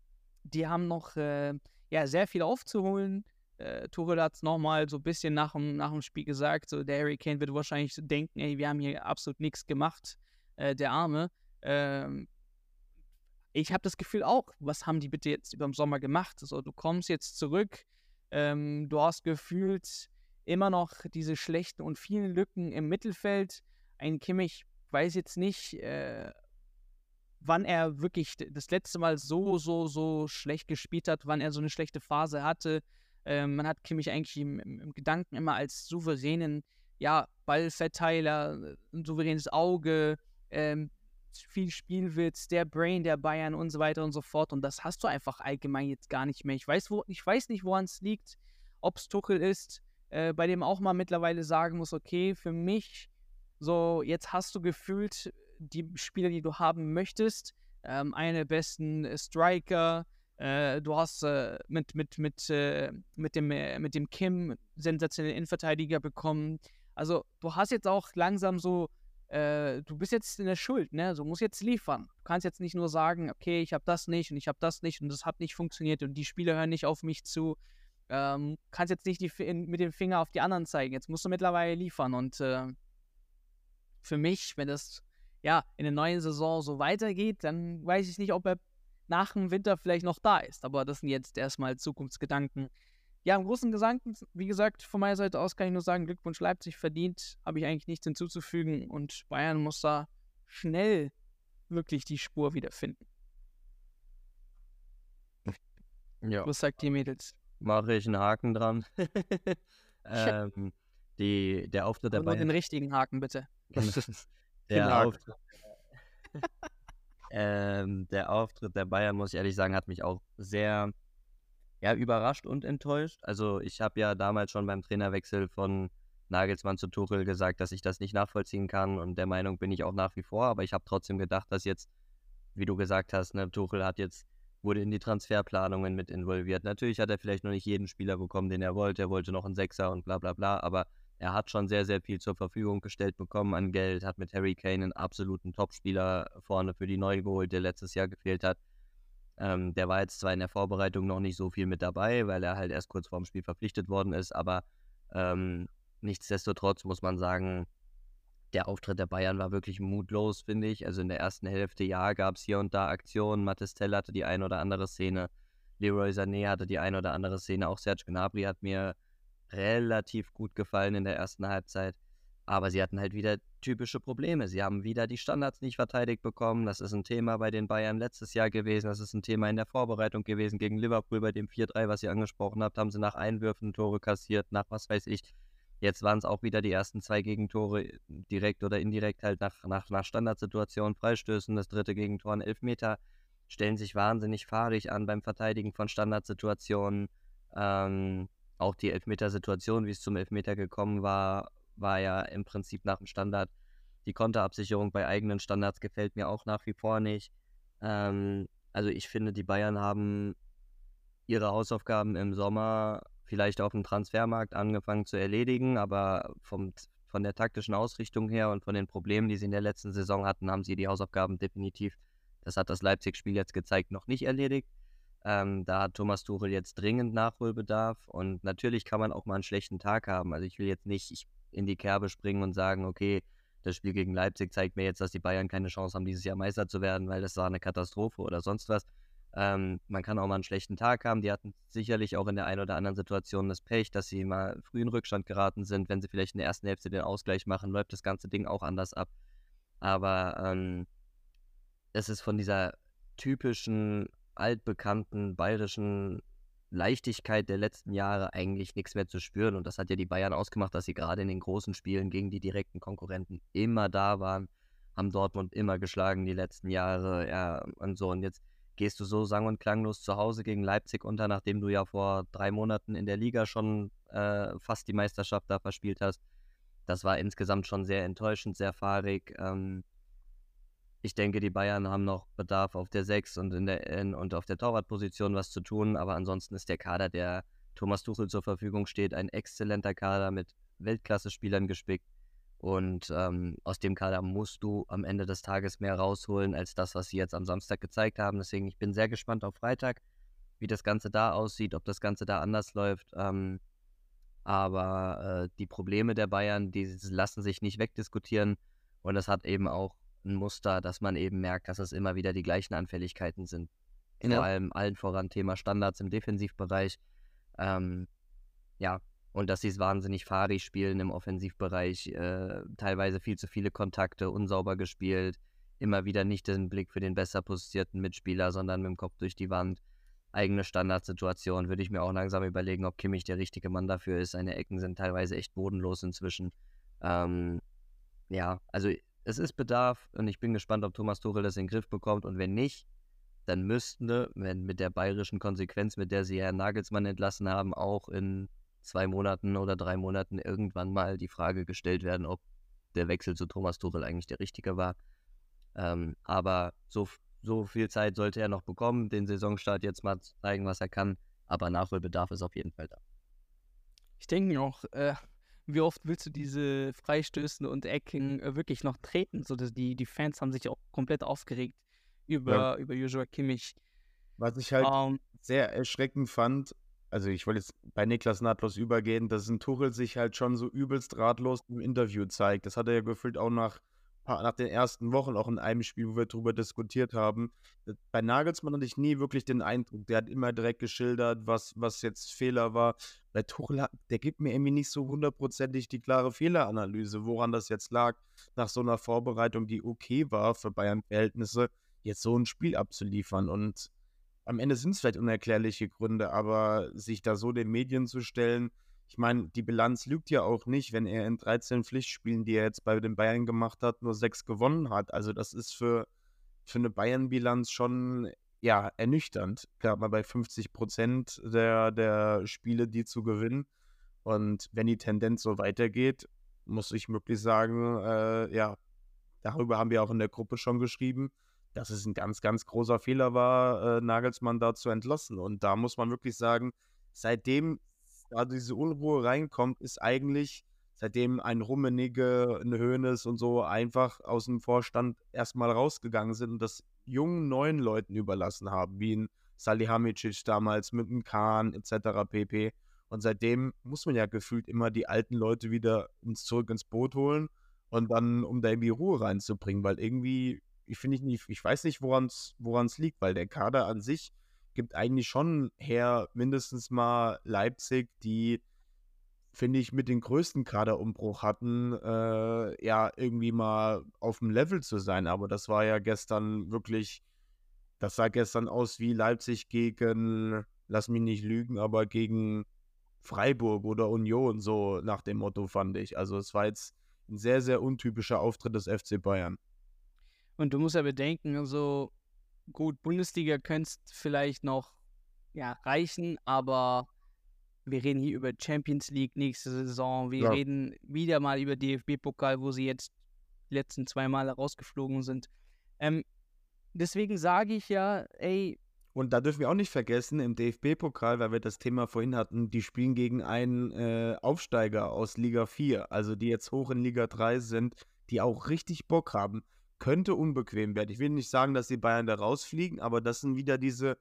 die haben noch äh, ja, sehr viel aufzuholen. Äh, Tuchel hat es nochmal so ein bisschen nach dem, nach dem Spiel gesagt. So, der Harry Kane wird wahrscheinlich so denken, ey, wir haben hier absolut nichts gemacht, äh, der Arme. Ähm, ich habe das Gefühl auch, was haben die bitte jetzt über den Sommer gemacht? So, du kommst jetzt zurück, ähm, du hast gefühlt immer noch diese schlechten und vielen Lücken im Mittelfeld. Ein Kimmich weiß jetzt nicht, äh, wann er wirklich das letzte Mal so, so, so schlecht gespielt hat, wann er so eine schlechte Phase hatte. Ähm, man hat Kimmich eigentlich im, im, im Gedanken immer als souveränen, ja, Ballverteiler, ein souveränes Auge, ähm, viel Spielwitz, der Brain der Bayern und so weiter und so fort. Und das hast du einfach allgemein jetzt gar nicht mehr. Ich weiß, wo, ich weiß nicht, woran es liegt, ob es Tuchel ist, äh, bei dem auch mal mittlerweile sagen muss, okay, für mich, so, jetzt hast du gefühlt die Spieler, die du haben möchtest, ähm, eine besten äh, Striker, äh, du hast äh, mit, mit, mit, äh, mit, dem, äh, mit dem Kim sensationellen Innenverteidiger bekommen. Also, du hast jetzt auch langsam so äh, du bist jetzt in der Schuld, ne? Du musst jetzt liefern. Du kannst jetzt nicht nur sagen, okay, ich habe das nicht und ich habe das nicht und das hat nicht funktioniert und die Spieler hören nicht auf mich zu. Ähm, kannst jetzt nicht die, in- mit dem Finger auf die anderen zeigen. Jetzt musst du mittlerweile liefern und für mich, wenn das ja in der neuen Saison so weitergeht, dann weiß ich nicht, ob er nach dem Winter vielleicht noch da ist. Aber das sind jetzt erstmal Zukunftsgedanken. Ja, im Großen und Gesamten, wie gesagt, von meiner Seite aus kann ich nur sagen, Glückwunsch Leipzig verdient, habe ich eigentlich nichts hinzuzufügen und Bayern muss da schnell wirklich die Spur wiederfinden. Ja, Was sagt ihr Mädels? mache ich einen Haken dran. <laughs> ähm, die, der Auftritt der Aber nur den Bayern. richtigen Haken bitte. <laughs> der, Haken. Auftritt, ähm, der Auftritt der Bayern, muss ich ehrlich sagen, hat mich auch sehr ja, überrascht und enttäuscht. Also ich habe ja damals schon beim Trainerwechsel von Nagelsmann zu Tuchel gesagt, dass ich das nicht nachvollziehen kann und der Meinung bin ich auch nach wie vor, aber ich habe trotzdem gedacht, dass jetzt, wie du gesagt hast, ne, Tuchel hat jetzt wurde in die Transferplanungen mit involviert. Natürlich hat er vielleicht noch nicht jeden Spieler bekommen, den er wollte. Er wollte noch einen Sechser und bla bla bla, aber er hat schon sehr, sehr viel zur Verfügung gestellt bekommen an Geld, hat mit Harry Kane einen absoluten Topspieler vorne für die Neu geholt, der letztes Jahr gefehlt hat. Ähm, der war jetzt zwar in der Vorbereitung noch nicht so viel mit dabei, weil er halt erst kurz vorm Spiel verpflichtet worden ist, aber ähm, nichtsdestotrotz muss man sagen, der Auftritt der Bayern war wirklich mutlos, finde ich. Also in der ersten Hälfte, ja, gab es hier und da Aktionen. Mattistell hatte die ein oder andere Szene. Leroy Sané hatte die ein oder andere Szene. Auch Serge Gnabry hat mir relativ gut gefallen in der ersten Halbzeit. Aber sie hatten halt wieder typische Probleme. Sie haben wieder die Standards nicht verteidigt bekommen. Das ist ein Thema bei den Bayern letztes Jahr gewesen. Das ist ein Thema in der Vorbereitung gewesen gegen Liverpool bei dem 4-3, was ihr angesprochen habt. Haben sie nach Einwürfen Tore kassiert, nach was weiß ich. Jetzt waren es auch wieder die ersten zwei Gegentore, direkt oder indirekt halt nach, nach, nach Standardsituationen, Freistößen, das dritte Gegentor, ein Elfmeter, stellen sich wahnsinnig fahrig an beim Verteidigen von Standardsituationen. Ähm, auch die Elfmetersituation, wie es zum Elfmeter gekommen war, war ja im Prinzip nach dem Standard. Die Konterabsicherung bei eigenen Standards gefällt mir auch nach wie vor nicht. Ähm, also ich finde, die Bayern haben ihre Hausaufgaben im Sommer vielleicht auf dem Transfermarkt angefangen zu erledigen, aber vom, von der taktischen Ausrichtung her und von den Problemen, die sie in der letzten Saison hatten, haben sie die Hausaufgaben definitiv, das hat das Leipzig-Spiel jetzt gezeigt, noch nicht erledigt. Ähm, da hat Thomas Tuchel jetzt dringend Nachholbedarf und natürlich kann man auch mal einen schlechten Tag haben. Also ich will jetzt nicht in die Kerbe springen und sagen, okay, das Spiel gegen Leipzig zeigt mir jetzt, dass die Bayern keine Chance haben, dieses Jahr Meister zu werden, weil das war eine Katastrophe oder sonst was. Ähm, man kann auch mal einen schlechten Tag haben. Die hatten sicherlich auch in der einen oder anderen Situation das Pech, dass sie mal früh in Rückstand geraten sind. Wenn sie vielleicht in der ersten Hälfte den Ausgleich machen, läuft das ganze Ding auch anders ab. Aber ähm, es ist von dieser typischen, altbekannten bayerischen Leichtigkeit der letzten Jahre eigentlich nichts mehr zu spüren. Und das hat ja die Bayern ausgemacht, dass sie gerade in den großen Spielen gegen die direkten Konkurrenten immer da waren, haben Dortmund immer geschlagen die letzten Jahre. Ja, und so. Und jetzt gehst du so sang- und klanglos zu Hause gegen Leipzig unter, nachdem du ja vor drei Monaten in der Liga schon äh, fast die Meisterschaft da verspielt hast. Das war insgesamt schon sehr enttäuschend, sehr fahrig. Ähm, ich denke, die Bayern haben noch Bedarf auf der 6 und, in der, in, und auf der Torwartposition was zu tun, aber ansonsten ist der Kader, der Thomas Tuchel zur Verfügung steht, ein exzellenter Kader mit Weltklasse-Spielern gespickt. Und ähm, aus dem Kader musst du am Ende des Tages mehr rausholen als das, was sie jetzt am Samstag gezeigt haben. Deswegen, ich bin sehr gespannt auf Freitag, wie das Ganze da aussieht, ob das Ganze da anders läuft. Ähm, aber äh, die Probleme der Bayern, die lassen sich nicht wegdiskutieren. Und es hat eben auch ein Muster, dass man eben merkt, dass es immer wieder die gleichen Anfälligkeiten sind. Vor ja. allem allen voran Thema Standards im Defensivbereich. Ähm, ja, und dass sie es wahnsinnig fahrig spielen im Offensivbereich, äh, teilweise viel zu viele Kontakte, unsauber gespielt, immer wieder nicht den Blick für den besser positierten Mitspieler, sondern mit dem Kopf durch die Wand. Eigene Standardsituation würde ich mir auch langsam überlegen, ob Kimmich der richtige Mann dafür ist. Seine Ecken sind teilweise echt bodenlos inzwischen. Ähm, ja, also es ist Bedarf und ich bin gespannt, ob Thomas Tuchel das in den Griff bekommt und wenn nicht, dann müssten, wenn mit der bayerischen Konsequenz, mit der sie Herrn Nagelsmann entlassen haben, auch in zwei Monaten oder drei Monaten irgendwann mal die Frage gestellt werden, ob der Wechsel zu Thomas Tuchel eigentlich der richtige war. Ähm, aber so, so viel Zeit sollte er noch bekommen, den Saisonstart jetzt mal zeigen, was er kann. Aber Nachholbedarf ist auf jeden Fall da. Ich denke auch, äh, wie oft willst du diese Freistößen und Ecken äh, wirklich noch treten? So, dass die, die Fans haben sich auch komplett aufgeregt über, ja. über Joshua Kimmich. Was ich halt um, ähm, sehr erschreckend fand, also ich wollte jetzt bei Niklas nahtlos übergehen, dass ein Tuchel sich halt schon so übelst ratlos im Interview zeigt. Das hat er ja gefühlt auch nach, nach den ersten Wochen, auch in einem Spiel, wo wir darüber diskutiert haben. Bei Nagelsmann hatte ich nie wirklich den Eindruck, der hat immer direkt geschildert, was, was jetzt Fehler war. Bei Tuchel, der gibt mir irgendwie nicht so hundertprozentig die klare Fehleranalyse, woran das jetzt lag, nach so einer Vorbereitung, die okay war für Bayern-Verhältnisse, jetzt so ein Spiel abzuliefern. Und am Ende sind es vielleicht unerklärliche Gründe, aber sich da so den Medien zu stellen, ich meine, die Bilanz lügt ja auch nicht, wenn er in 13 Pflichtspielen, die er jetzt bei den Bayern gemacht hat, nur sechs gewonnen hat. Also das ist für, für eine Bayern-Bilanz schon ja, ernüchternd, gerade mal bei 50 Prozent der, der Spiele, die zu gewinnen. Und wenn die Tendenz so weitergeht, muss ich wirklich sagen, äh, ja, darüber haben wir auch in der Gruppe schon geschrieben, dass es ein ganz, ganz großer Fehler war, äh, Nagelsmann da zu entlassen. Und da muss man wirklich sagen, seitdem da diese Unruhe reinkommt, ist eigentlich, seitdem ein Rummenigge, ein Hoeneß und so einfach aus dem Vorstand erstmal rausgegangen sind und das jungen, neuen Leuten überlassen haben, wie ein Salihamidzic damals mit dem Kahn etc. pp. Und seitdem muss man ja gefühlt immer die alten Leute wieder ins, zurück ins Boot holen und dann, um da irgendwie Ruhe reinzubringen, weil irgendwie, ich finde ich nicht, ich weiß nicht, woran es liegt, weil der Kader an sich gibt eigentlich schon her, mindestens mal Leipzig, die, finde ich, mit den größten Kaderumbruch hatten, äh, ja, irgendwie mal auf dem Level zu sein. Aber das war ja gestern wirklich, das sah gestern aus wie Leipzig gegen, lass mich nicht lügen, aber gegen Freiburg oder Union, so nach dem Motto fand ich. Also es war jetzt ein sehr, sehr untypischer Auftritt des FC Bayern. Und du musst ja bedenken, also gut, Bundesliga könnte vielleicht noch ja, reichen, aber wir reden hier über Champions League nächste Saison. Wir ja. reden wieder mal über DFB-Pokal, wo sie jetzt die letzten zwei Male rausgeflogen sind. Ähm, deswegen sage ich ja, ey, und da dürfen wir auch nicht vergessen, im DFB-Pokal, weil wir das Thema vorhin hatten, die spielen gegen einen äh, Aufsteiger aus Liga 4, also die jetzt hoch in Liga 3 sind, die auch richtig Bock haben. Könnte unbequem werden. Ich will nicht sagen, dass die Bayern da rausfliegen, aber das sind wieder diese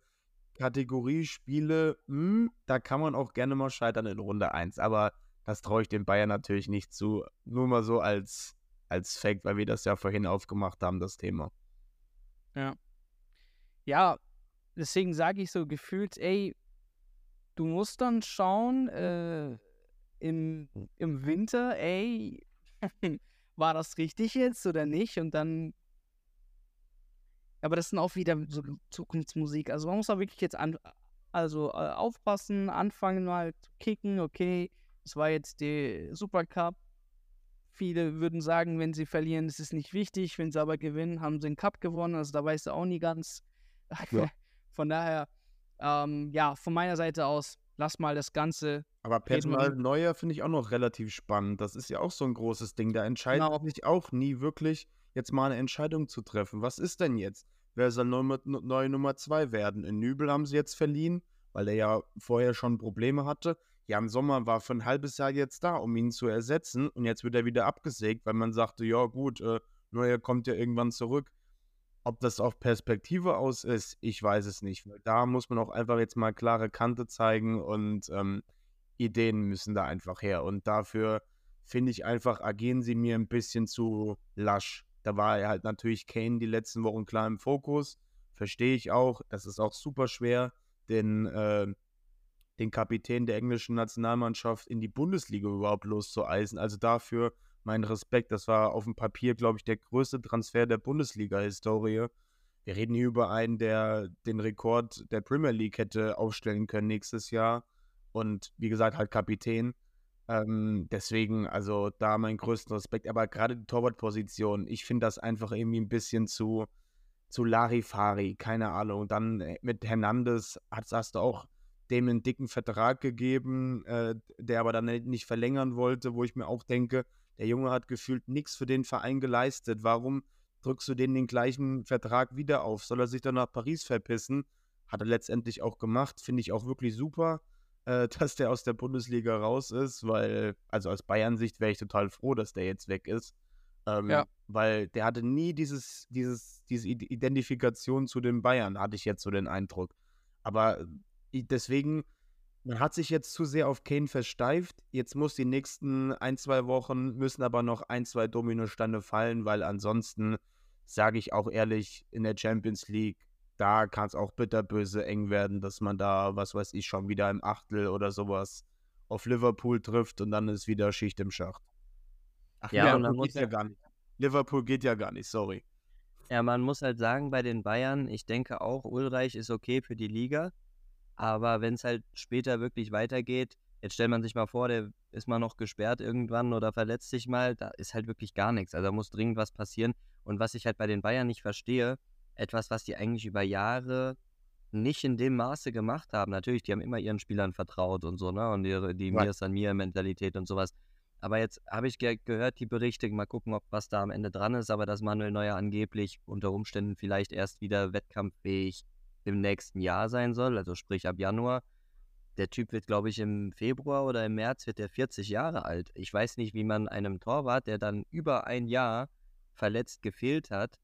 Kategorie-Spiele, hm, da kann man auch gerne mal scheitern in Runde 1. Aber das traue ich den Bayern natürlich nicht zu. Nur mal so als, als Fact, weil wir das ja vorhin aufgemacht haben, das Thema. Ja. Ja, deswegen sage ich so gefühlt, ey, du musst dann schauen, äh, im, im Winter, ey, <laughs> war das richtig jetzt oder nicht? Und dann. Aber das sind auch wieder so Zukunftsmusik. Also man muss auch wirklich jetzt an, also äh, aufpassen, anfangen mal zu kicken, okay, es war jetzt der Supercup. Viele würden sagen, wenn sie verlieren, ist es nicht wichtig. Wenn sie aber gewinnen, haben sie den Cup gewonnen. Also da weißt du auch nie ganz. Ja. <laughs> Von daher, ähm, ja, von meiner Seite aus, lass mal das Ganze. Aber Personal Neuer finde ich auch noch relativ spannend. Das ist ja auch so ein großes Ding. Da entscheidet genau. sich auch nie wirklich, jetzt mal eine Entscheidung zu treffen. Was ist denn jetzt? Wer soll neue, neue Nummer zwei werden? In Nübel haben sie jetzt verliehen, weil er ja vorher schon Probleme hatte. Jan Sommer war für ein halbes Jahr jetzt da, um ihn zu ersetzen. Und jetzt wird er wieder abgesägt, weil man sagte, ja gut, äh, Neuer kommt ja irgendwann zurück. Ob das auf Perspektive aus ist, ich weiß es nicht. Da muss man auch einfach jetzt mal klare Kante zeigen und ähm, Ideen müssen da einfach her. Und dafür finde ich einfach, agieren sie mir ein bisschen zu lasch. Da war halt natürlich Kane die letzten Wochen klar im Fokus. Verstehe ich auch. Das ist auch super schwer, den, äh, den Kapitän der englischen Nationalmannschaft in die Bundesliga überhaupt loszueisen. Also dafür mein Respekt. Das war auf dem Papier, glaube ich, der größte Transfer der Bundesliga-Historie. Wir reden hier über einen, der den Rekord der Premier League hätte aufstellen können nächstes Jahr. Und wie gesagt, halt Kapitän. Ähm, deswegen, also da mein größten Respekt. Aber gerade die Torwartposition, ich finde das einfach irgendwie ein bisschen zu, zu Larifari, keine Ahnung. Und dann äh, mit Hernandez hast, hast du auch dem einen dicken Vertrag gegeben, äh, der aber dann nicht verlängern wollte, wo ich mir auch denke, der Junge hat gefühlt nichts für den Verein geleistet. Warum drückst du denen den gleichen Vertrag wieder auf? Soll er sich dann nach Paris verpissen? Hat er letztendlich auch gemacht. Finde ich auch wirklich super, äh, <laughs> dass der aus der Bundesliga raus ist, weil, also aus Bayern-Sicht wäre ich total froh, dass der jetzt weg ist. Ähm, ja. Weil der hatte nie dieses, dieses, diese Identifikation zu den Bayern, hatte ich jetzt so den Eindruck. Aber äh, deswegen man hat sich jetzt zu sehr auf Kane versteift. Jetzt muss die nächsten ein, zwei Wochen müssen aber noch ein, zwei Dominosteine fallen, weil ansonsten, sage ich auch ehrlich, in der Champions League, da kann es auch bitterböse eng werden, dass man da, was weiß ich, schon wieder im Achtel oder sowas auf Liverpool trifft und dann ist wieder Schicht im Schacht. Ach ja, ja und dann geht ja gar nicht. Liverpool geht ja gar nicht, sorry. Ja, man muss halt sagen, bei den Bayern, ich denke auch, Ulreich ist okay für die Liga. Aber wenn es halt später wirklich weitergeht, jetzt stellt man sich mal vor, der ist mal noch gesperrt irgendwann oder verletzt sich mal, da ist halt wirklich gar nichts. Also da muss dringend was passieren. Und was ich halt bei den Bayern nicht verstehe, etwas, was die eigentlich über Jahre nicht in dem Maße gemacht haben. Natürlich, die haben immer ihren Spielern vertraut und so, ne? Und ihre, die Ja. Mir ist an mir Mentalität und sowas. Aber jetzt habe ich ge gehört, die Berichte, mal gucken, ob was da am Ende dran ist, aber dass Manuel Neuer angeblich unter Umständen vielleicht erst wieder wettkampffähig im nächsten Jahr sein soll, also sprich ab Januar. Der Typ wird, glaube ich, im Februar oder im März wird er 40 Jahre alt. Ich weiß nicht, wie man einem Torwart, der dann über ein Jahr verletzt gefehlt hat,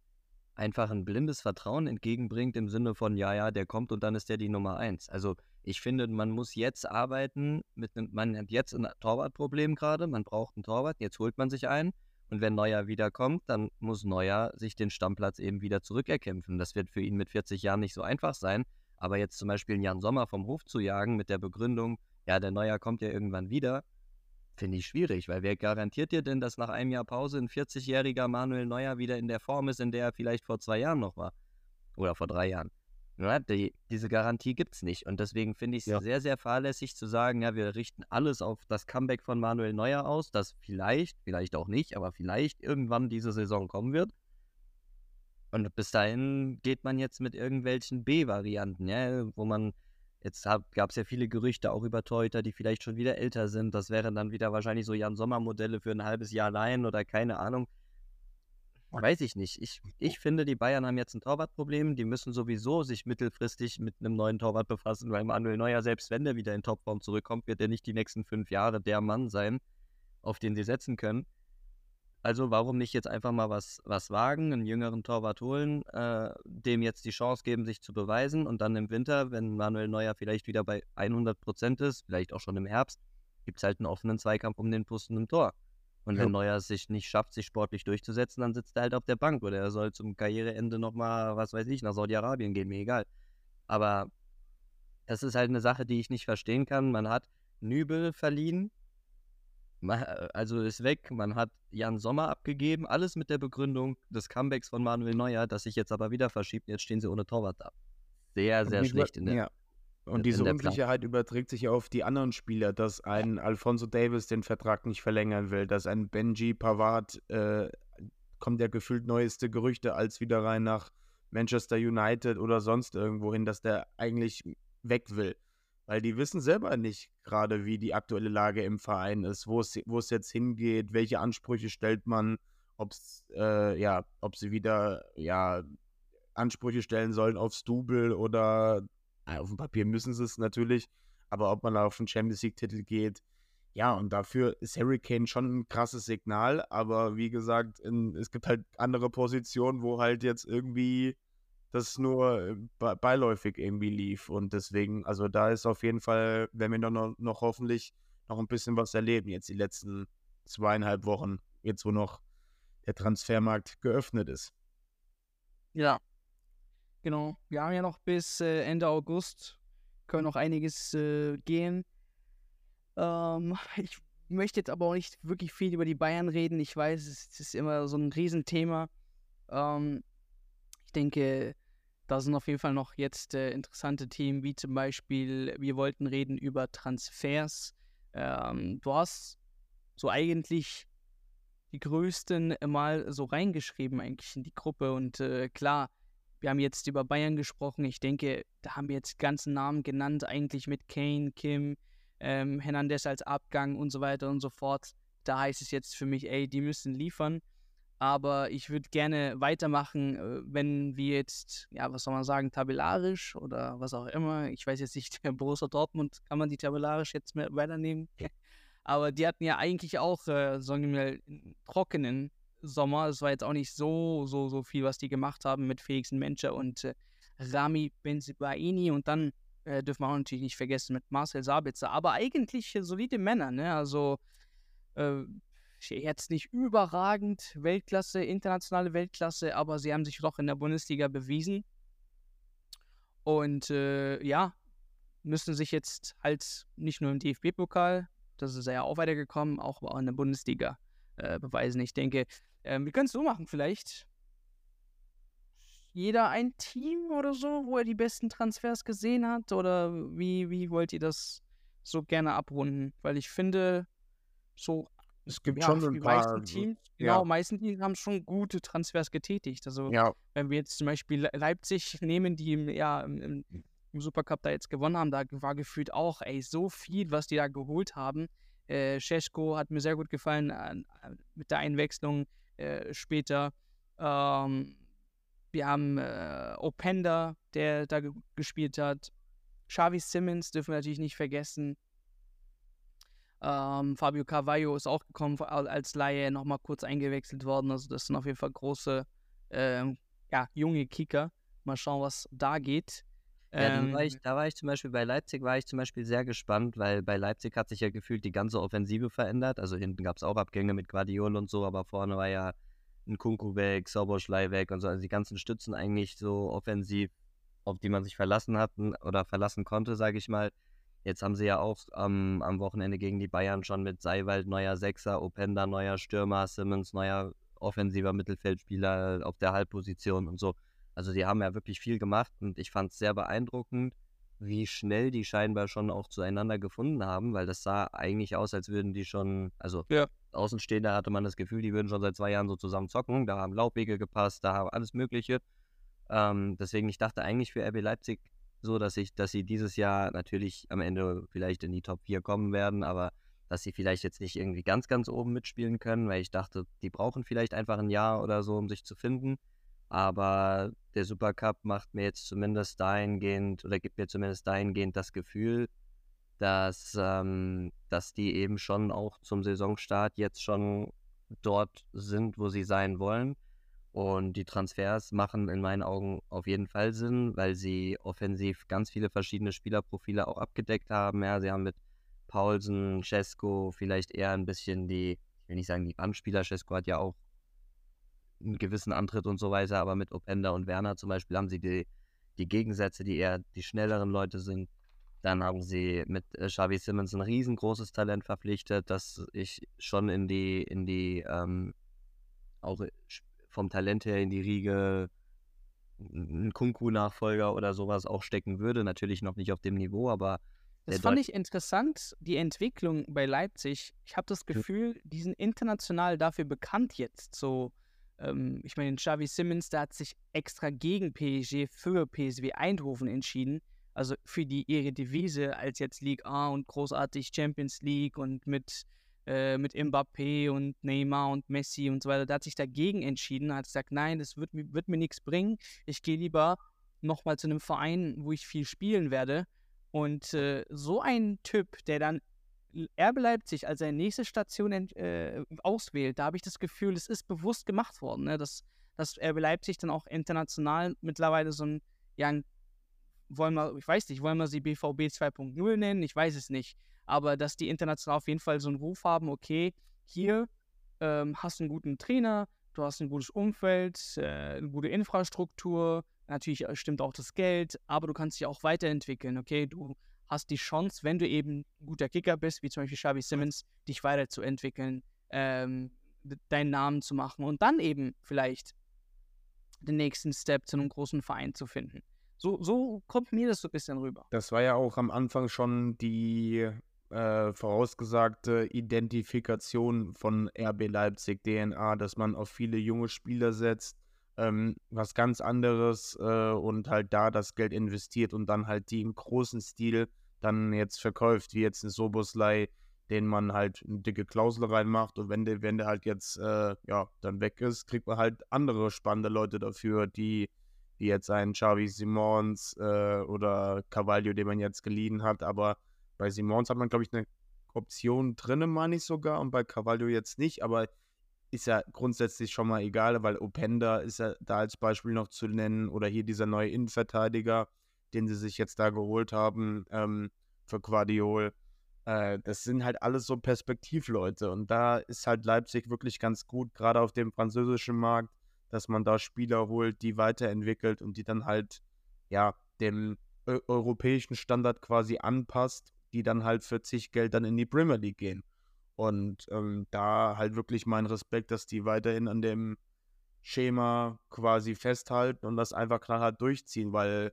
einfach ein blindes Vertrauen entgegenbringt im Sinne von, ja, ja, der kommt und dann ist der die Nummer eins. Also ich finde, man muss jetzt arbeiten mit einem, man hat jetzt ein Torwartproblem gerade, man braucht einen Torwart, jetzt holt man sich einen und wenn Neuer wiederkommt, dann muss Neuer sich den Stammplatz eben wieder zurückerkämpfen. Das wird für ihn mit 40 Jahren nicht so einfach sein, aber jetzt zum Beispiel einen Jan Sommer vom Hof zu jagen mit der Begründung, ja, der Neuer kommt ja irgendwann wieder, finde ich schwierig, weil wer garantiert dir denn, dass nach einem Jahr Pause ein 40-jähriger Manuel Neuer wieder in der Form ist, in der er vielleicht vor zwei Jahren noch war? Oder vor drei Jahren? Ja, die, diese Garantie gibt es nicht. Und deswegen finde ich es Ja. sehr, sehr fahrlässig zu sagen, ja, wir richten alles auf das Comeback von Manuel Neuer aus, das vielleicht, vielleicht auch nicht, aber vielleicht irgendwann diese Saison kommen wird. Und bis dahin geht man jetzt mit irgendwelchen B-Varianten, ja, wo man, jetzt gab es ja viele Gerüchte auch über Torhüter, die vielleicht schon wieder älter sind. Das wären dann wieder wahrscheinlich so Jan-Sommer-Modelle für ein halbes Jahr Laien oder keine Ahnung. Weiß ich nicht. Ich, ich finde, die Bayern haben jetzt ein Torwartproblem. Die müssen sowieso sich mittelfristig mit einem neuen Torwart befassen, weil Manuel Neuer, selbst wenn der wieder in Topform zurückkommt, wird er nicht die nächsten fünf Jahre der Mann sein, auf den sie setzen können. Also warum nicht jetzt einfach mal was, was wagen, einen jüngeren Torwart holen, äh, dem jetzt die Chance geben, sich zu beweisen und dann im Winter, wenn Manuel Neuer vielleicht wieder bei 100 Prozent ist, vielleicht auch schon im Herbst, gibt es halt einen offenen Zweikampf um den Posten im Tor. Und wenn Ja. Neuer es sich nicht schafft, sich sportlich durchzusetzen, dann sitzt er halt auf der Bank oder er soll zum Karriereende nochmal, was weiß ich, nach Saudi-Arabien gehen, mir egal. Aber das ist halt eine Sache, die ich nicht verstehen kann. Man hat Nübel verliehen, also ist weg. Man hat Jan Sommer abgegeben, alles mit der Begründung des Comebacks von Manuel Neuer, das sich jetzt aber wieder verschiebt. Jetzt stehen sie ohne Torwart da. Sehr, sehr schlecht in der. ja. Und diese Unsicherheit überträgt sich ja auf die anderen Spieler, dass ein Alfonso Davis den Vertrag nicht verlängern will, dass ein Benji Pavard, äh, kommt ja gefühlt neueste Gerüchte als wieder rein nach Manchester United oder sonst irgendwo hin, dass der eigentlich weg will. Weil die wissen selber nicht gerade, wie die aktuelle Lage im Verein ist, wo es, wo es jetzt hingeht, welche Ansprüche stellt man, ob äh, ja, ob sie wieder ja, Ansprüche stellen sollen aufs Double oder auf dem Papier müssen sie es natürlich, aber ob man auf einen Champions League-Titel geht, ja, und dafür ist Harry Kane schon ein krasses Signal, aber wie gesagt, in, es gibt halt andere Positionen, wo halt jetzt irgendwie das nur äh, be- beiläufig irgendwie lief und deswegen, also da ist auf jeden Fall, wenn wir noch, noch hoffentlich noch ein bisschen was erleben, jetzt die letzten zweieinhalb Wochen, jetzt wo noch der Transfermarkt geöffnet ist. Ja. Genau. Wir haben ja noch bis äh, Ende August, können noch einiges äh, gehen. Ähm, <laughs> ich möchte jetzt aber auch nicht wirklich viel über die Bayern reden. Ich weiß, es ist immer so ein Riesenthema. Ähm, ich denke, da sind auf jeden Fall noch jetzt äh, interessante Themen, wie zum Beispiel, wir wollten reden über Transfers. Ähm, du hast so eigentlich die größten mal so reingeschrieben eigentlich in die Gruppe und äh, klar, wir haben jetzt über Bayern gesprochen. Ich denke, da haben wir jetzt ganzen Namen genannt, eigentlich mit Kane, Kim, ähm, Hernandez als Abgang und so weiter und so fort. Da heißt es jetzt für mich, ey, die müssen liefern. Aber ich würde gerne weitermachen, äh, wenn wir jetzt, ja, was soll man sagen, tabellarisch oder was auch immer. Ich weiß jetzt nicht, <laughs> der Borussia Dortmund, kann man die tabellarisch jetzt mehr weiternehmen? <laughs> Aber die hatten ja eigentlich auch, äh, sagen wir mal, einen trockenen Sommer. Es war jetzt auch nicht so, so, so viel, was die gemacht haben mit Felix Menscher und äh, Rami Benzibaini. Und dann äh, dürfen wir auch natürlich nicht vergessen mit Marcel Sabitzer. Aber eigentlich äh, solide Männer, ne? Also äh, jetzt nicht überragend Weltklasse, internationale Weltklasse, aber sie haben sich doch in der Bundesliga bewiesen. Und äh, ja, müssen sich jetzt halt nicht nur im DFB-Pokal, das ist ja auch weitergekommen, auch in der Bundesliga äh, beweisen. Ich denke, ähm, wir können es so machen, vielleicht. Jeder ein Team oder so, wo er die besten Transfers gesehen hat? Oder wie, wie wollt ihr das so gerne abrunden? Weil ich finde, so Es gibt ja, schon ein die paar. meisten Teams, ja. genau, meisten Teams haben schon gute Transfers getätigt. Also Ja, wenn wir jetzt zum Beispiel Le- Leipzig nehmen, die im, ja, im, im im Supercup da jetzt gewonnen haben, da war gefühlt auch, ey, so viel, was die da geholt haben. Äh, Scheschko hat mir sehr gut gefallen äh, mit der Einwechslung äh, später. Ähm, wir haben äh, Openda, der da ge gespielt hat. Xavi Simmons dürfen wir natürlich nicht vergessen. Ähm, Fabio Carvalho ist auch gekommen als Laie, nochmal kurz eingewechselt worden. Also das sind auf jeden Fall große, äh, ja, junge Kicker. Mal schauen, was da geht. Ja, ähm, war ich, da war ich zum Beispiel bei Leipzig war ich zum Beispiel sehr gespannt, weil bei Leipzig hat sich ja gefühlt die ganze Offensive verändert. Also hinten gab es auch Abgänge mit Guardiol und so, aber vorne war ja ein Kunku weg, Soboschlei weg und so. Also die ganzen Stützen eigentlich so offensiv, auf die man sich verlassen hatten oder verlassen konnte, sage ich mal. Jetzt haben sie ja auch ähm, am Wochenende gegen die Bayern schon mit Seiwald neuer Sechser, Openda neuer Stürmer, Simmons neuer offensiver Mittelfeldspieler auf der Halbposition und so. Also die haben ja wirklich viel gemacht und ich fand es sehr beeindruckend, wie schnell die scheinbar schon auch zueinander gefunden haben, weil das sah eigentlich aus, als würden die schon, also ja. Außenstehender hatte man das Gefühl, die würden schon seit zwei Jahren so zusammen zocken. Da haben Laubwege gepasst, da haben alles Mögliche. Ähm, deswegen, ich dachte eigentlich für RB Leipzig so, dass ich, dass sie dieses Jahr natürlich am Ende vielleicht in die Top 4 kommen werden, aber dass sie vielleicht jetzt nicht irgendwie ganz, ganz oben mitspielen können, weil ich dachte, die brauchen vielleicht einfach ein Jahr oder so, um sich zu finden. Aber der Supercup macht mir jetzt zumindest dahingehend oder gibt mir zumindest dahingehend das Gefühl, dass, ähm, dass die eben schon auch zum Saisonstart jetzt schon dort sind, wo sie sein wollen. Und die Transfers machen in meinen Augen auf jeden Fall Sinn, weil sie offensiv ganz viele verschiedene Spielerprofile auch abgedeckt haben. Ja, sie haben mit Paulsen, Cesco vielleicht eher ein bisschen die, ich will nicht sagen die Bandspieler, Cesco hat ja auch einen gewissen Antritt und so weiter, aber mit Openda und Werner zum Beispiel haben sie die, die Gegensätze, die eher die schnelleren Leute sind. Dann haben sie mit äh, Xavi Simmons ein riesengroßes Talent verpflichtet, das ich schon in die, in die, ähm, auch vom Talent her in die Riege ein Kunku-Nachfolger oder sowas auch stecken würde. Natürlich noch nicht auf dem Niveau, aber. Das fand ich interessant, die Entwicklung bei Leipzig. Ich habe das Gefühl, die sind international dafür bekannt jetzt. So, ähm, ich meine, Xavi Simmons, der hat sich extra gegen PSG für PSW Eindhoven entschieden. Also für die ihre Devise als jetzt League A und großartig Champions League und mit äh, mit Mbappé und Neymar und Messi und so weiter. Der hat sich dagegen entschieden, hat gesagt, nein, das wird, wird mir nichts bringen. Ich gehe lieber nochmal zu einem Verein, wo ich viel spielen werde. Und äh, so ein Typ, der dann RB Leipzig als seine nächste Station äh, auswählt, da habe ich das Gefühl, es ist bewusst gemacht worden, ne? dass, dass RB Leipzig dann auch international mittlerweile so ein, ja, ein, wollen wir, ich weiß nicht, wollen wir sie BVB 2.0 nennen? Ich weiß es nicht aber dass die international auf jeden Fall so einen Ruf haben, okay, hier ähm, hast du einen guten Trainer, du hast ein gutes Umfeld, äh, eine gute Infrastruktur, natürlich äh, stimmt auch das Geld, aber du kannst dich auch weiterentwickeln, okay, du hast die Chance, wenn du eben ein guter Kicker bist, wie zum Beispiel Xavi Simmons, dich weiterzuentwickeln, ähm, deinen Namen zu machen und dann eben vielleicht den nächsten Step zu einem großen Verein zu finden. So, so kommt mir das so ein bisschen rüber. Das war ja auch am Anfang schon die äh, vorausgesagte Identifikation von RB Leipzig DNA, dass man auf viele junge Spieler setzt, ähm, was ganz anderes äh, und halt da das Geld investiert und dann halt die im großen Stil dann jetzt verkauft, wie jetzt ein Soboslei, den man halt eine dicke Klausel reinmacht und wenn der, wenn der halt jetzt äh, ja dann weg ist, kriegt man halt andere spannende Leute dafür, die wie jetzt ein Xavi Simons äh, oder Cavaglio, den man jetzt geliehen hat, aber bei Simons hat man, glaube ich, eine Option drin, meine ich sogar, und bei Carvalho jetzt nicht, aber ist ja grundsätzlich schon mal egal, weil Openda ist ja da als Beispiel noch zu nennen oder hier dieser neue Innenverteidiger, den sie sich jetzt da geholt haben ähm, für Guardiol. Äh, das sind halt alles so Perspektivleute und da ist halt Leipzig wirklich ganz gut, gerade auf dem französischen Markt, dass man da Spieler holt, die weiterentwickelt und die dann halt ja dem europäischen Standard quasi anpasst die dann halt für zig Geld dann in die Premier League gehen. Und ähm, da halt wirklich mein Respekt, dass die weiterhin an dem Schema quasi festhalten und das einfach knallhart durchziehen, weil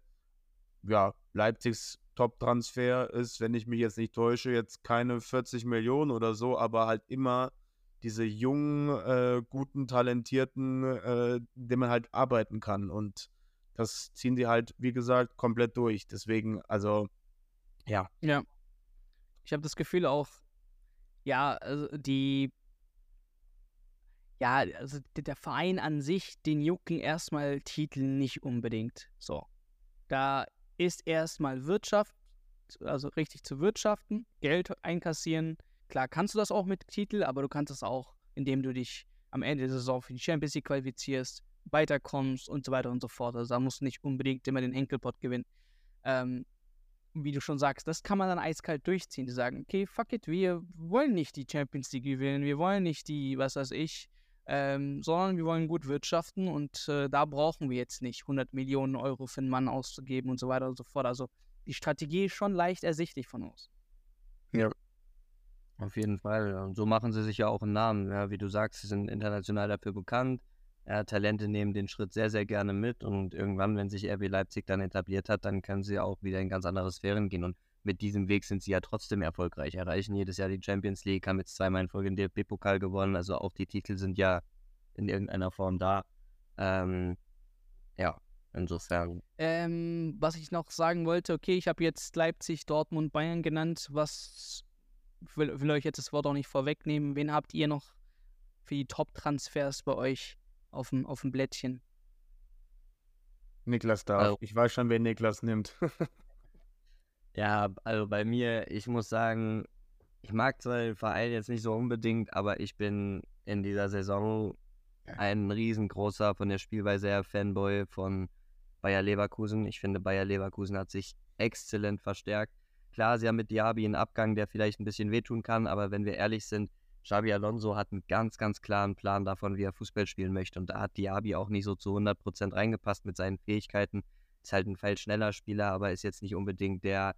ja, Leipzigs Top-Transfer ist, wenn ich mich jetzt nicht täusche, jetzt keine 40 Millionen oder so, aber halt immer diese jungen, äh, guten, talentierten, äh, denen man halt arbeiten kann. Und das ziehen die halt, wie gesagt, komplett durch. Deswegen, also, ja. Ja. Ich habe das Gefühl auch, ja, also die, ja, also der Verein an sich, den jucken erstmal Titel nicht unbedingt. So. Da ist erstmal Wirtschaft, also richtig zu wirtschaften, Geld einkassieren. Klar kannst du das auch mit Titel, aber du kannst es auch, indem du dich am Ende der Saison für die Champions League qualifizierst, weiterkommst und so weiter und so fort. Also da musst du nicht unbedingt immer den Enkelpot gewinnen. Ähm, wie du schon sagst, das kann man dann eiskalt durchziehen. Die sagen, okay, fuck it, wir wollen nicht die Champions League gewinnen, wir wollen nicht die, was weiß ich, ähm, sondern wir wollen gut wirtschaften und äh, da brauchen wir jetzt nicht 100 Millionen Euro für einen Mann auszugeben und so weiter und so fort. Also die Strategie ist schon leicht ersichtlich von uns. Ja. Auf jeden Fall. Und so machen sie sich ja auch einen Namen. Ja, wie du sagst, sie sind international dafür bekannt. Ja, Talente nehmen den Schritt sehr, sehr gerne mit und irgendwann, wenn sich RB Leipzig dann etabliert hat, dann können sie auch wieder in ganz andere Sphären gehen. Und mit diesem Weg sind sie ja trotzdem erfolgreich, erreichen jedes Jahr die Champions League, haben jetzt zweimal in Folge den DFB-Pokal gewonnen, also auch die Titel sind ja in irgendeiner Form da. Ähm, ja, insofern. Ähm, was ich noch sagen wollte, okay, ich habe jetzt Leipzig, Dortmund, Bayern genannt. Was will, will euch jetzt das Wort auch nicht vorwegnehmen? Wen habt ihr noch für die Top-Transfers bei euch auf dem, auf dem Blättchen. Niklas darf. Also, ich weiß schon, wer Niklas nimmt. <laughs> ja, also bei mir, ich muss sagen, ich mag zwar den Verein jetzt nicht so unbedingt, aber ich bin in dieser Saison ein riesengroßer von der Spielweise her Fanboy von Bayer Leverkusen. Ich finde, Bayer Leverkusen hat sich exzellent verstärkt. Klar, sie haben mit Diaby einen Abgang, der vielleicht ein bisschen wehtun kann, aber wenn wir ehrlich sind, Xabi Alonso hat einen ganz, ganz klaren Plan davon, wie er Fußball spielen möchte. Und da hat Diaby auch nicht so zu 100% reingepasst mit seinen Fähigkeiten. Ist halt ein viel schneller Spieler, aber ist jetzt nicht unbedingt der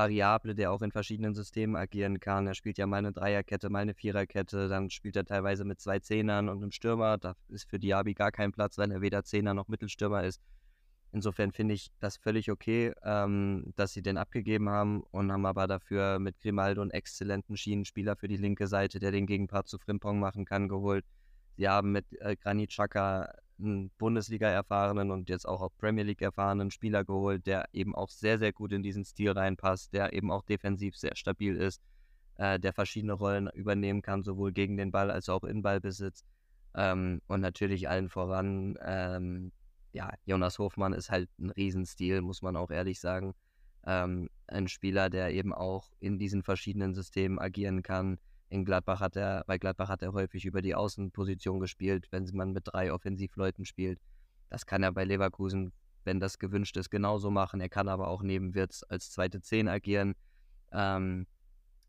Variable, der auch in verschiedenen Systemen agieren kann. Er spielt ja mal eine Dreierkette, mal eine Viererkette, dann spielt er teilweise mit zwei Zehnern und einem Stürmer. Da ist für Diaby gar kein Platz, weil er weder Zehner noch Mittelstürmer ist. Insofern finde ich das völlig okay, ähm, dass sie den abgegeben haben und haben aber dafür mit Grimaldo einen exzellenten Schienenspieler für die linke Seite, der den Gegenpart zu Frimpong machen kann, geholt. Sie haben mit äh, Granit Xhaka einen Bundesliga-erfahrenen und jetzt auch auf Premier League erfahrenen Spieler geholt, der eben auch sehr, sehr gut in diesen Stil reinpasst, der eben auch defensiv sehr stabil ist, äh, der verschiedene Rollen übernehmen kann, sowohl gegen den Ball als auch in Ballbesitz. Ähm, und natürlich allen voran ähm, ja, Jonas Hofmann ist halt ein Riesenstil, muss man auch ehrlich sagen. Ähm, ein Spieler, der eben auch in diesen verschiedenen Systemen agieren kann. In Gladbach hat er, bei Gladbach hat er häufig über die Außenposition gespielt, wenn man mit drei Offensivleuten spielt. Das kann er bei Leverkusen, wenn das gewünscht ist, genauso machen. Er kann aber auch neben Wirtz als zweite Zehn agieren. Ähm,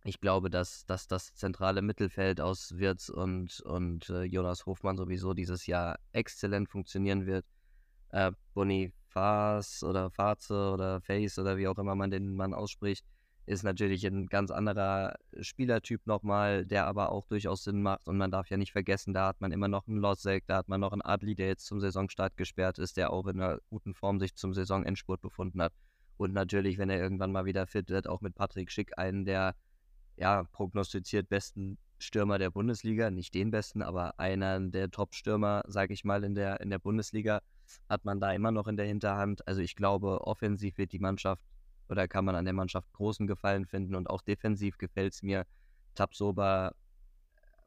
ich glaube, dass, dass das zentrale Mittelfeld aus Wirtz und, und äh, Jonas Hofmann sowieso dieses Jahr exzellent funktionieren wird äh, Bonifaz oder Faze oder Face oder wie auch immer man den Mann ausspricht, ist natürlich ein ganz anderer Spielertyp nochmal, der aber auch durchaus Sinn macht. Und man darf ja nicht vergessen, da hat man immer noch einen Losek, da hat man noch einen Adli, der jetzt zum Saisonstart gesperrt ist, der auch in einer guten Form sich zum Saisonendspurt befunden hat. Und natürlich, wenn er irgendwann mal wieder fit wird, auch mit Patrick Schick einen der ja, prognostiziert besten Stürmer der Bundesliga, nicht den besten, aber einer der Top-Stürmer, sage ich mal, in der, in der Bundesliga hat man da immer noch in der Hinterhand. Also ich glaube, offensiv wird die Mannschaft oder kann man an der Mannschaft großen Gefallen finden und auch defensiv gefällt es mir. Tabsoba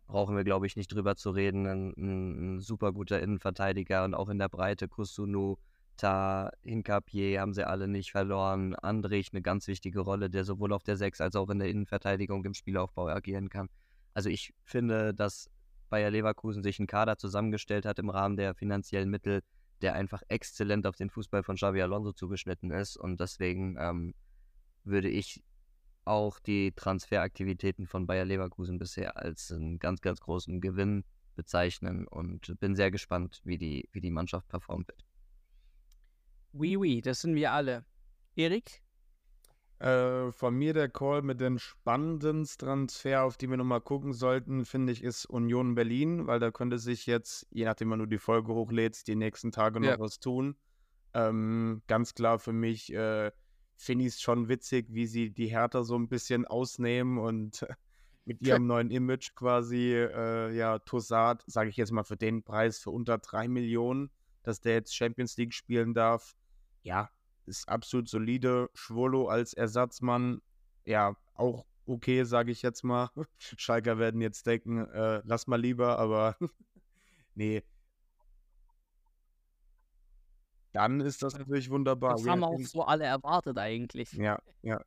brauchen wir, glaube ich, nicht drüber zu reden. Ein, ein, ein, super guter Innenverteidiger und auch in der Breite Kusunu, Ta, Hinkapier haben sie alle nicht verloren. Andrich eine ganz wichtige Rolle, der sowohl auf der 6 als auch in der Innenverteidigung im Spielaufbau agieren kann. Also ich finde, dass Bayer Leverkusen sich einen Kader zusammengestellt hat im Rahmen der finanziellen Mittel, der einfach exzellent auf den Fußball von Xavi Alonso zugeschnitten ist. Und deswegen ähm, würde ich auch die Transferaktivitäten von Bayer Leverkusen bisher als einen ganz, ganz großen Gewinn bezeichnen und bin sehr gespannt, wie die, wie die Mannschaft performt wird. Oui, oui, das sind wir alle. Erik? Äh, von mir der Call mit den spannenden Transfer, auf die wir nochmal gucken sollten, finde ich, ist Union Berlin, weil da könnte sich jetzt, je nachdem, wann du die Folge hochlädst, die nächsten Tage noch ja. was tun. Ähm, ganz klar für mich äh, finde ich es schon witzig, wie sie die Hertha so ein bisschen ausnehmen und <laughs> mit ihrem <laughs> neuen Image quasi, äh, ja, Tossard, sage ich jetzt mal, für den Preis für unter drei Millionen dass der jetzt Champions League spielen darf. Ja, ist absolut solide. Schwolo als Ersatzmann, ja, auch okay, sage ich jetzt mal. <laughs> Schalker werden jetzt denken, äh, lass mal lieber, aber <laughs> nee. Dann ist das natürlich wunderbar. Das haben auch so alle erwartet eigentlich. Ja, ja.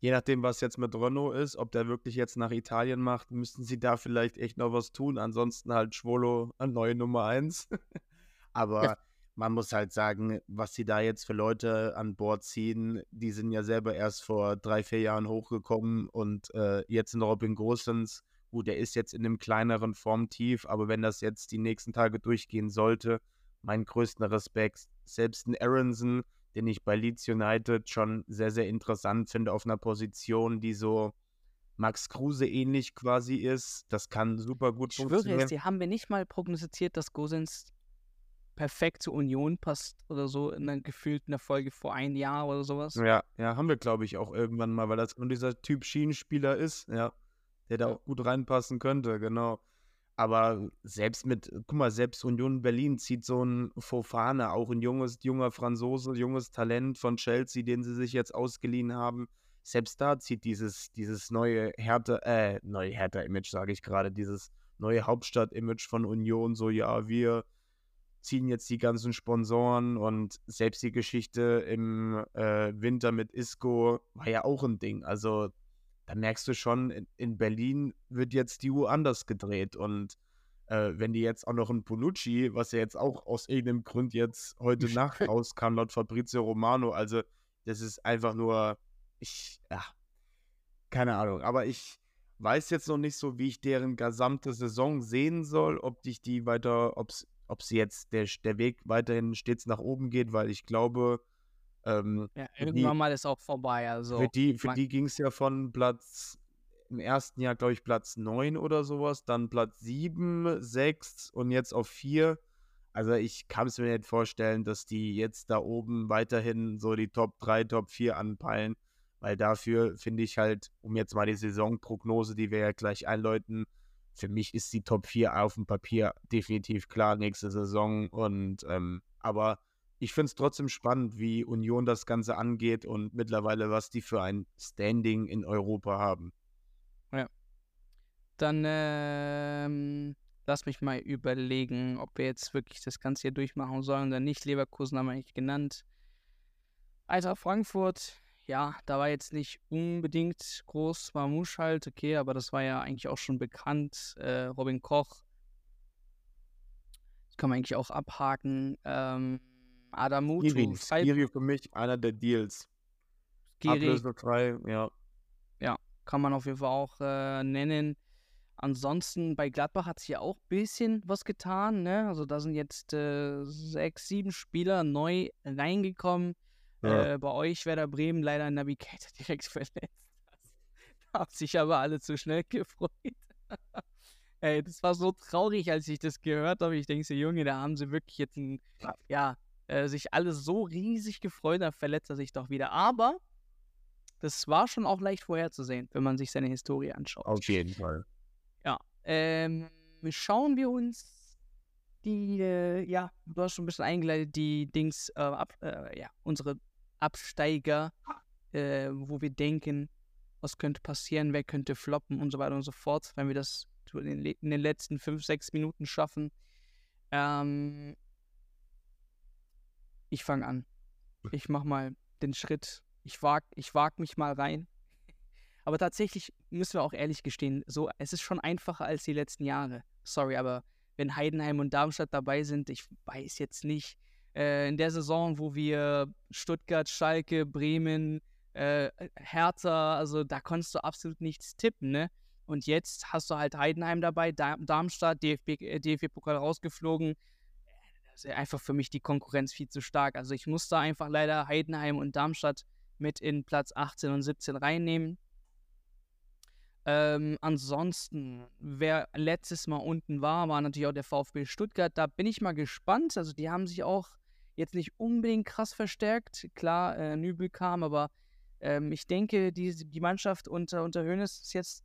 Je nachdem, was jetzt mit Renault ist, ob der wirklich jetzt nach Italien macht, müssten sie da vielleicht echt noch was tun. Ansonsten halt Schwolo an neue Nummer 1. <laughs> Aber man muss halt sagen, was sie da jetzt für Leute an Bord ziehen, die sind ja selber erst vor drei, vier Jahren hochgekommen und äh, jetzt in Robin Gosens, gut, der ist jetzt in einem kleineren Formtief, aber wenn das jetzt die nächsten Tage durchgehen sollte, mein größten Respekt, selbst ein Aronson, den ich bei Leeds United schon sehr, sehr interessant finde, auf einer Position, die so Max Kruse ähnlich quasi ist. Das kann super gut ich funktionieren. Ich schwöre, sie haben mir nicht mal prognostiziert, dass Gosens perfekt zur Union passt oder so in einer gefühlten Folge vor ein Jahr oder sowas. Ja, ja, haben wir, glaube ich, auch irgendwann mal, weil das nur dieser Typ Schienenspieler ist, ja, der da auch gut reinpassen könnte, genau. Aber selbst mit, guck mal, selbst Union Berlin zieht so ein Fofane, auch ein junges, junger Franzose, junges Talent von Chelsea, den sie sich jetzt ausgeliehen haben. Selbst da zieht dieses, dieses neue Hertha, äh, neue Hertha-Image, sage ich gerade, dieses neue Hauptstadt-Image von Union, so ja, wir ziehen jetzt die ganzen Sponsoren und selbst die Geschichte im äh, Winter mit Isco war ja auch ein Ding. Also da merkst du schon, in, in Berlin wird jetzt die Uhr anders gedreht und äh, wenn die jetzt auch noch ein Bonucci, was ja jetzt auch aus irgendeinem Grund jetzt heute <laughs> Nacht rauskam, laut Fabrizio Romano, also das ist einfach nur, ich, ja, keine Ahnung, aber ich weiß jetzt noch nicht so, wie ich deren gesamte Saison sehen soll, ob ich die weiter, ob es ob sie jetzt der, der Weg weiterhin stets nach oben geht, weil ich glaube, ähm, ja, irgendwann die, mal ist auch vorbei. Also für die, für die ging es ja von Platz im ersten Jahr, glaube ich, Platz 9 oder sowas, dann Platz 7, 6 und jetzt auf 4. Also ich kann es mir nicht vorstellen, dass die jetzt da oben weiterhin so die Top 3, Top 4 anpeilen, weil dafür finde ich halt, um jetzt mal die Saisonprognose, die wir ja gleich einläuten, für mich ist die Top 4 auf dem Papier definitiv klar nächste Saison. Und ähm, aber ich finde es trotzdem spannend, wie Union das Ganze angeht und mittlerweile, was die für ein Standing in Europa haben. Ja. Dann ähm, lass mich mal überlegen, ob wir jetzt wirklich das Ganze hier durchmachen sollen oder nicht. Leverkusen haben wir eigentlich genannt. Eintracht Frankfurt, ja, da war jetzt nicht unbedingt groß Mamouche halt, okay, aber das war ja eigentlich auch schon bekannt. Äh, Robin Koch, das kann man eigentlich auch abhaken. Ähm, Adamutu, Skiri, Skiri für mich einer der Deals. Skiri. Ablösefrei, ja. Ja, kann man auf jeden Fall auch äh, nennen. Ansonsten bei Gladbach hat sich ja auch ein bisschen was getan. Ne? Also da sind jetzt äh, sechs, sieben Spieler neu reingekommen. Ja. Äh, bei euch wäre der Bremen leider ein Navigator <laughs> direkt verletzt. Da haben sich aber alle zu schnell gefreut. <laughs> Ey, das war so traurig, als ich das gehört habe. Ich denke so, Junge, da haben sie wirklich jetzt ein, ja, äh, sich alle so riesig gefreut, dann verletzt er sich doch wieder. Aber das war schon auch leicht vorherzusehen, wenn man sich seine Historie anschaut. Auf jeden Fall. Ja. Ähm, schauen wir uns die, äh, ja, du hast schon ein bisschen eingeleitet, die Dings, äh, ab, äh, ja, unsere Absteiger, äh, wo wir denken, was könnte passieren, wer könnte floppen und so weiter und so fort, wenn wir das in den, letzten fünf, sechs Minuten schaffen. Ähm, ich fange an. Ich mache mal den Schritt. Ich wage ich wag mich mal rein. Aber tatsächlich müssen wir auch ehrlich gestehen, so, es ist schon einfacher als die letzten Jahre. Sorry, aber wenn Heidenheim und Darmstadt dabei sind, ich weiß jetzt nicht, äh, in der Saison, wo wir Stuttgart, Schalke, Bremen, äh, Hertha, also da konntest du absolut nichts tippen, ne? Und jetzt hast du halt Heidenheim dabei, Darmstadt, DFB, äh, DFB-Pokal rausgeflogen. Das ist einfach für mich die Konkurrenz viel zu stark. Also ich muss da einfach leider Heidenheim und Darmstadt mit in Platz 18 und 17 reinnehmen. Ähm, ansonsten, wer letztes Mal unten war, war natürlich auch der VfB Stuttgart. Da bin ich mal gespannt. Also die haben sich auch jetzt nicht unbedingt krass verstärkt. Klar, äh, Nübel kam, aber ähm, ich denke, die, die Mannschaft unter, unter Hoeneß ist jetzt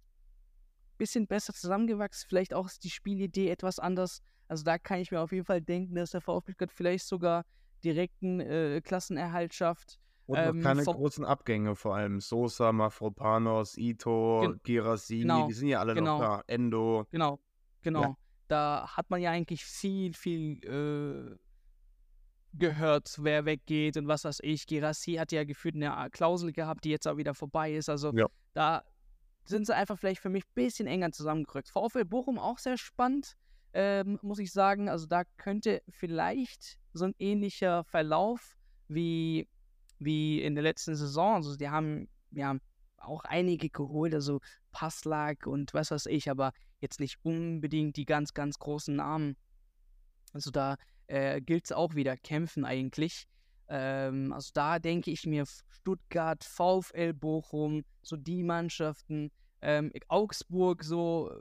bisschen besser zusammengewachsen. Vielleicht auch ist die Spielidee etwas anders. Also da kann ich mir auf jeden Fall denken, dass der VfB Stuttgart vielleicht sogar direkten äh, Klassenerhalt schafft. Und noch Ähm, keine großen Abgänge, vor allem Sosa, Mafropanos, Ito, Gen- Girassi, genau, die sind ja alle genau. noch da. Endo. Genau, genau. Da hat man ja eigentlich viel, viel äh, gehört, wer weggeht und was weiß ich. Girassi hat ja gefühlt eine Klausel gehabt, die jetzt auch wieder vorbei ist. Also Ja. da sind sie einfach vielleicht für mich ein bisschen enger zusammengerückt. VfL Bochum auch sehr spannend, ähm, muss ich sagen. Also da könnte vielleicht so ein ähnlicher Verlauf wie, wie in der letzten Saison. Also die haben ja auch einige geholt, also Passlack und was weiß ich, aber jetzt nicht unbedingt die ganz, ganz großen Namen. Also da äh, gilt es auch wieder, kämpfen eigentlich. Ähm, also da denke ich mir Stuttgart, VfL Bochum, so die Mannschaften, ähm, Augsburg, so,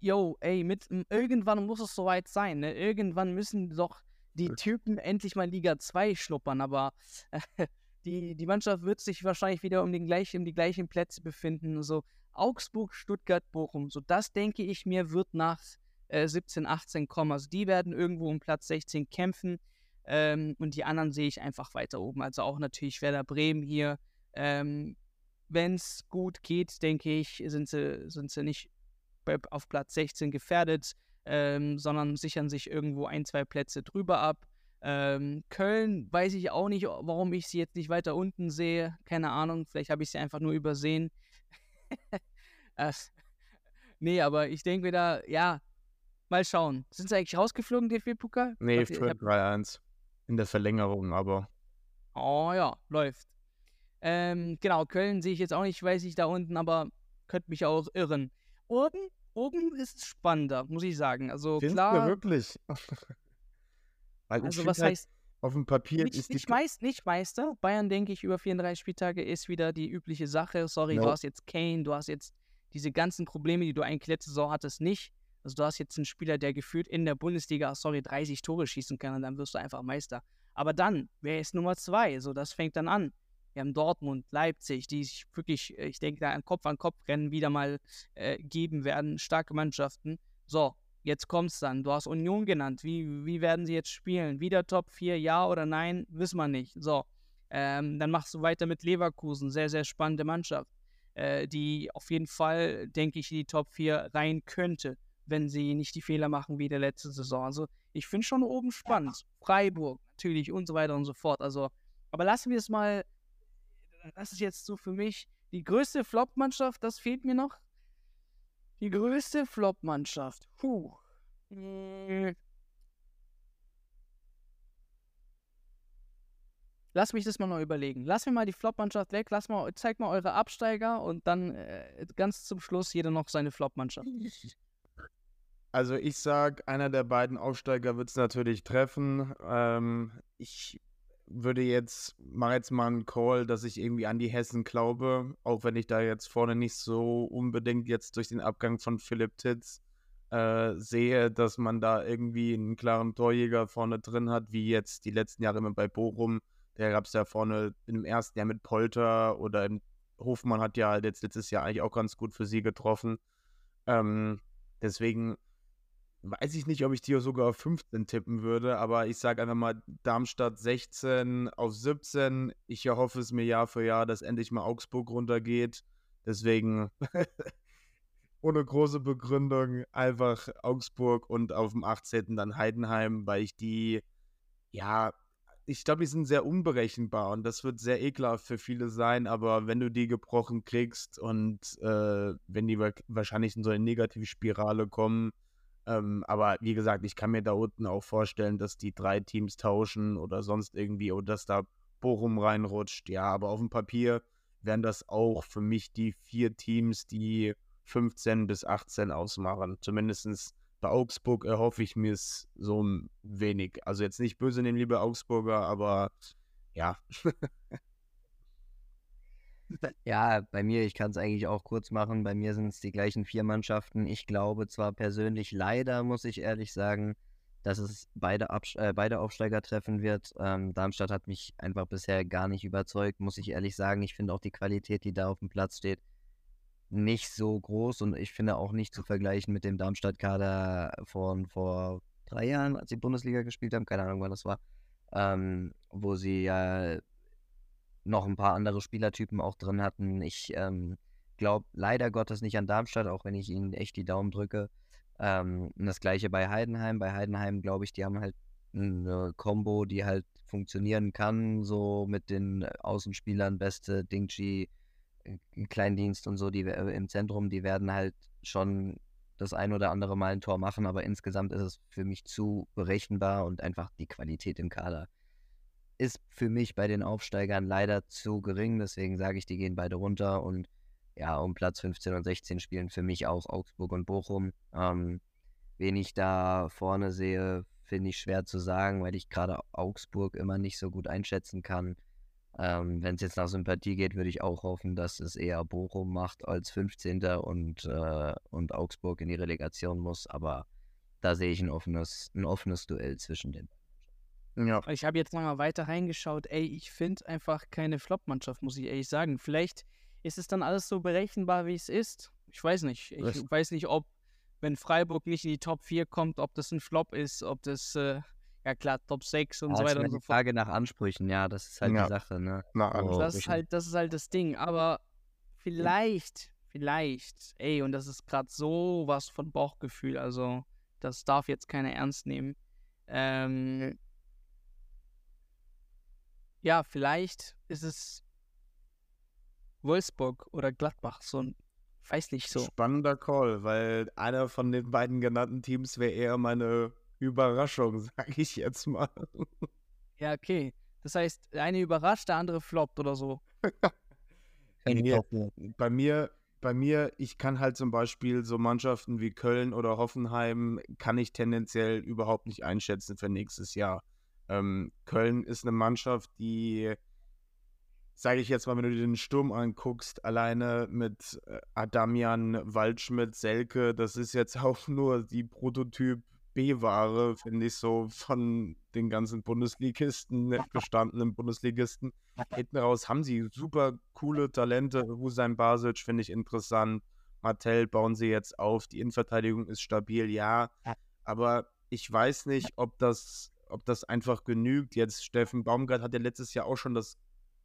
yo, ey, mit, irgendwann muss es soweit sein, ne? Irgendwann müssen doch die Typen endlich mal Liga 2 schnuppern, aber <laughs> die, die Mannschaft wird sich wahrscheinlich wieder um, den gleich, um die gleichen Plätze befinden. So Augsburg, Stuttgart, Bochum. So das denke ich mir wird nach äh, 17, 18 kommen. Also die werden irgendwo um Platz 16 kämpfen. Ähm, und die anderen sehe ich einfach weiter oben. Also auch natürlich Werder Bremen hier. Ähm, Wenn es gut geht, denke ich, sind sie, sind sie nicht auf Platz 16 gefährdet, ähm, sondern sichern sich irgendwo ein, zwei Plätze drüber ab. Ähm, Köln weiß ich auch nicht, warum ich sie jetzt nicht weiter unten sehe. Keine Ahnung, vielleicht habe ich sie einfach nur übersehen. <laughs> äh, nee, aber ich denke mir da, ja, mal schauen. Sind sie eigentlich rausgeflogen, DFB-Pokal? Nee, Ich für hab- 3-1. In der Verlängerung, aber. Oh ja, läuft. Ähm, genau, Köln sehe ich jetzt auch nicht, weiß ich da unten, aber könnte mich auch irren. Oben, oben ist es spannender, muss ich sagen. Also Findest du klar, wirklich? <laughs> Weil also was halt, heißt auf dem Papier nicht, ist die. nicht, Meist, nicht Meister? Bayern, denke ich, über 34 Spieltage ist wieder die übliche Sache. Sorry, du No. hast jetzt Kane, du hast jetzt diese ganzen Probleme, die du eigentlich letzte Saison hattest, nicht. Also du hast jetzt einen Spieler, der gefühlt in der Bundesliga, sorry, 30 Tore schießen kann und dann wirst du einfach Meister. Aber dann, wer ist Nummer zwei? So, das fängt dann an. Wir haben Dortmund, Leipzig, die sich wirklich, äh, ich denke, da ein Kopf an Kopf rennen wieder mal äh, geben werden. Starke Mannschaften. So, jetzt kommt's dann. Du hast Union genannt. Wie, wie werden sie jetzt spielen? Wieder Top 4, ja oder nein? Wissen wir nicht. So, ähm, dann machst du weiter mit Leverkusen. Sehr, sehr spannende Mannschaft, äh, die auf jeden Fall, denke ich, in die Top 4 rein könnte, wenn sie nicht die Fehler machen wie der letzte Saison. Also, ich finde schon oben spannend. Freiburg natürlich und so weiter und so fort. Also, aber lassen wir es mal. Das ist jetzt so für mich die größte Flop-Mannschaft. Das fehlt mir noch. Die größte Flop-Mannschaft. Puh. Mm. Lass mich das mal noch überlegen. Lass mir mal die Flop-Mannschaft weg. Lass mal, zeig mal eure Absteiger und dann äh, ganz zum Schluss jeder noch seine Flop-Mannschaft. <laughs> Also ich sag, einer der beiden Aufsteiger wird es natürlich treffen. Ähm, ich würde jetzt, mache jetzt mal einen Call, dass ich irgendwie an die Hessen glaube, auch wenn ich da jetzt vorne nicht so unbedingt jetzt durch den Abgang von Philipp Titz äh, sehe, dass man da irgendwie einen klaren Torjäger vorne drin hat, wie jetzt die letzten Jahre immer bei Bochum. Da gab es ja vorne im ersten Jahr mit Polter oder im Hofmann hat ja halt jetzt letztes Jahr eigentlich auch ganz gut für sie getroffen. Ähm, deswegen weiß ich nicht, ob ich die sogar auf 15 tippen würde, aber ich sage einfach mal Darmstadt 16 auf 17. Ich erhoffe es mir Jahr für Jahr, dass endlich mal Augsburg runtergeht. Deswegen <laughs> ohne große Begründung einfach Augsburg und auf dem 18. dann Heidenheim, weil ich die, ja, ich glaube, die sind sehr unberechenbar und das wird sehr ekelhaft für viele sein, aber wenn du die gebrochen kriegst und äh, wenn die wa- wahrscheinlich in so eine Negativspirale kommen, ähm, aber wie gesagt, ich kann mir da unten auch vorstellen, dass die drei Teams tauschen oder sonst irgendwie oder dass da Bochum reinrutscht. Ja, aber auf dem Papier wären das auch für mich die vier Teams, die 15 bis 18 ausmachen. Zumindest bei Augsburg erhoffe ich mir es so ein wenig. Also jetzt nicht böse nehmen, liebe Augsburger, aber ja. <laughs> Ja, bei mir, ich kann es eigentlich auch kurz machen. Bei mir sind es die gleichen vier Mannschaften. Ich glaube zwar persönlich, leider muss ich ehrlich sagen, dass es beide, Abs äh, beide Aufsteiger treffen wird. Ähm, Darmstadt hat mich einfach bisher gar nicht überzeugt, muss ich ehrlich sagen. Ich finde auch die Qualität, die da auf dem Platz steht, nicht so groß und ich finde auch nicht zu vergleichen mit dem Darmstadt-Kader von vor drei Jahren, als sie Bundesliga gespielt haben, keine Ahnung, wann das war, ähm, wo sie ja noch ein paar andere Spielertypen auch drin hatten. Ich ähm, glaube leider Gottes nicht an Darmstadt, auch wenn ich ihnen echt die Daumen drücke. Ähm, das gleiche bei Heidenheim. Bei Heidenheim glaube ich, die haben halt eine Combo, die halt funktionieren kann, so mit den Außenspielern, Beste, Dingchi, äh, Kleindienst und so, die äh, im Zentrum, die werden halt schon das ein oder andere Mal ein Tor machen, aber insgesamt ist es für mich zu berechenbar und einfach die Qualität im Kader ist für mich bei den Aufsteigern leider zu gering. Deswegen sage ich, die gehen beide runter und ja, um Platz 15 und 16 spielen für mich auch Augsburg und Bochum. Ähm, wen ich da vorne sehe, finde ich schwer zu sagen, weil ich gerade Augsburg immer nicht so gut einschätzen kann. Ähm, Wenn es jetzt nach Sympathie geht, würde ich auch hoffen, dass es eher Bochum macht als 15. und, äh, und Augsburg in die Relegation muss. Aber da sehe ich ein offenes, ein offenes Duell zwischen den ja. Ich habe jetzt nochmal weiter reingeschaut. Ey, ich finde einfach keine Flop-Mannschaft, muss ich ehrlich sagen. Vielleicht ist es dann alles so berechenbar, wie es ist. Ich weiß nicht. Ich Was? weiß nicht, ob, wenn Freiburg nicht in die Top 4 kommt, ob das ein Flop ist, ob das, äh, ja klar, Top 6 und ja, so weiter und so fort. Frage nach Ansprüchen, ja, das ist halt ja. die Sache, ne? Na, oh, das, ist halt, das ist halt das Ding. Aber vielleicht, vielleicht, ey, und das ist gerade so was von Bauchgefühl, also das darf jetzt keiner ernst nehmen. Ähm, ja, vielleicht ist es Wolfsburg oder Gladbach, so ein, weiß nicht so. Spannender Call, weil einer von den beiden genannten Teams wäre eher meine Überraschung, <laughs> sag ich jetzt mal. Ja, okay. Das heißt, der eine überrascht, der andere floppt oder so. <laughs> bei, mir, bei mir, bei mir, ich kann halt zum Beispiel so Mannschaften wie Köln oder Hoffenheim, kann ich tendenziell überhaupt nicht einschätzen für nächstes Jahr. Ähm, Köln ist eine Mannschaft, die, sage ich jetzt mal, wenn du dir den Sturm anguckst, alleine mit äh, Adamian, Waldschmidt, Selke, das ist jetzt <laughs> auch nur die Prototyp B-Ware, finde ich so, von den ganzen Bundesligisten, <laughs> bestandenen Bundesligisten. Hinten raus haben sie super coole Talente. Hussein Basic finde ich interessant. Martell bauen sie jetzt auf. Die Innenverteidigung ist stabil, ja. Aber ich weiß nicht, ob das ob das einfach genügt. Jetzt Steffen Baumgart hat ja letztes Jahr auch schon das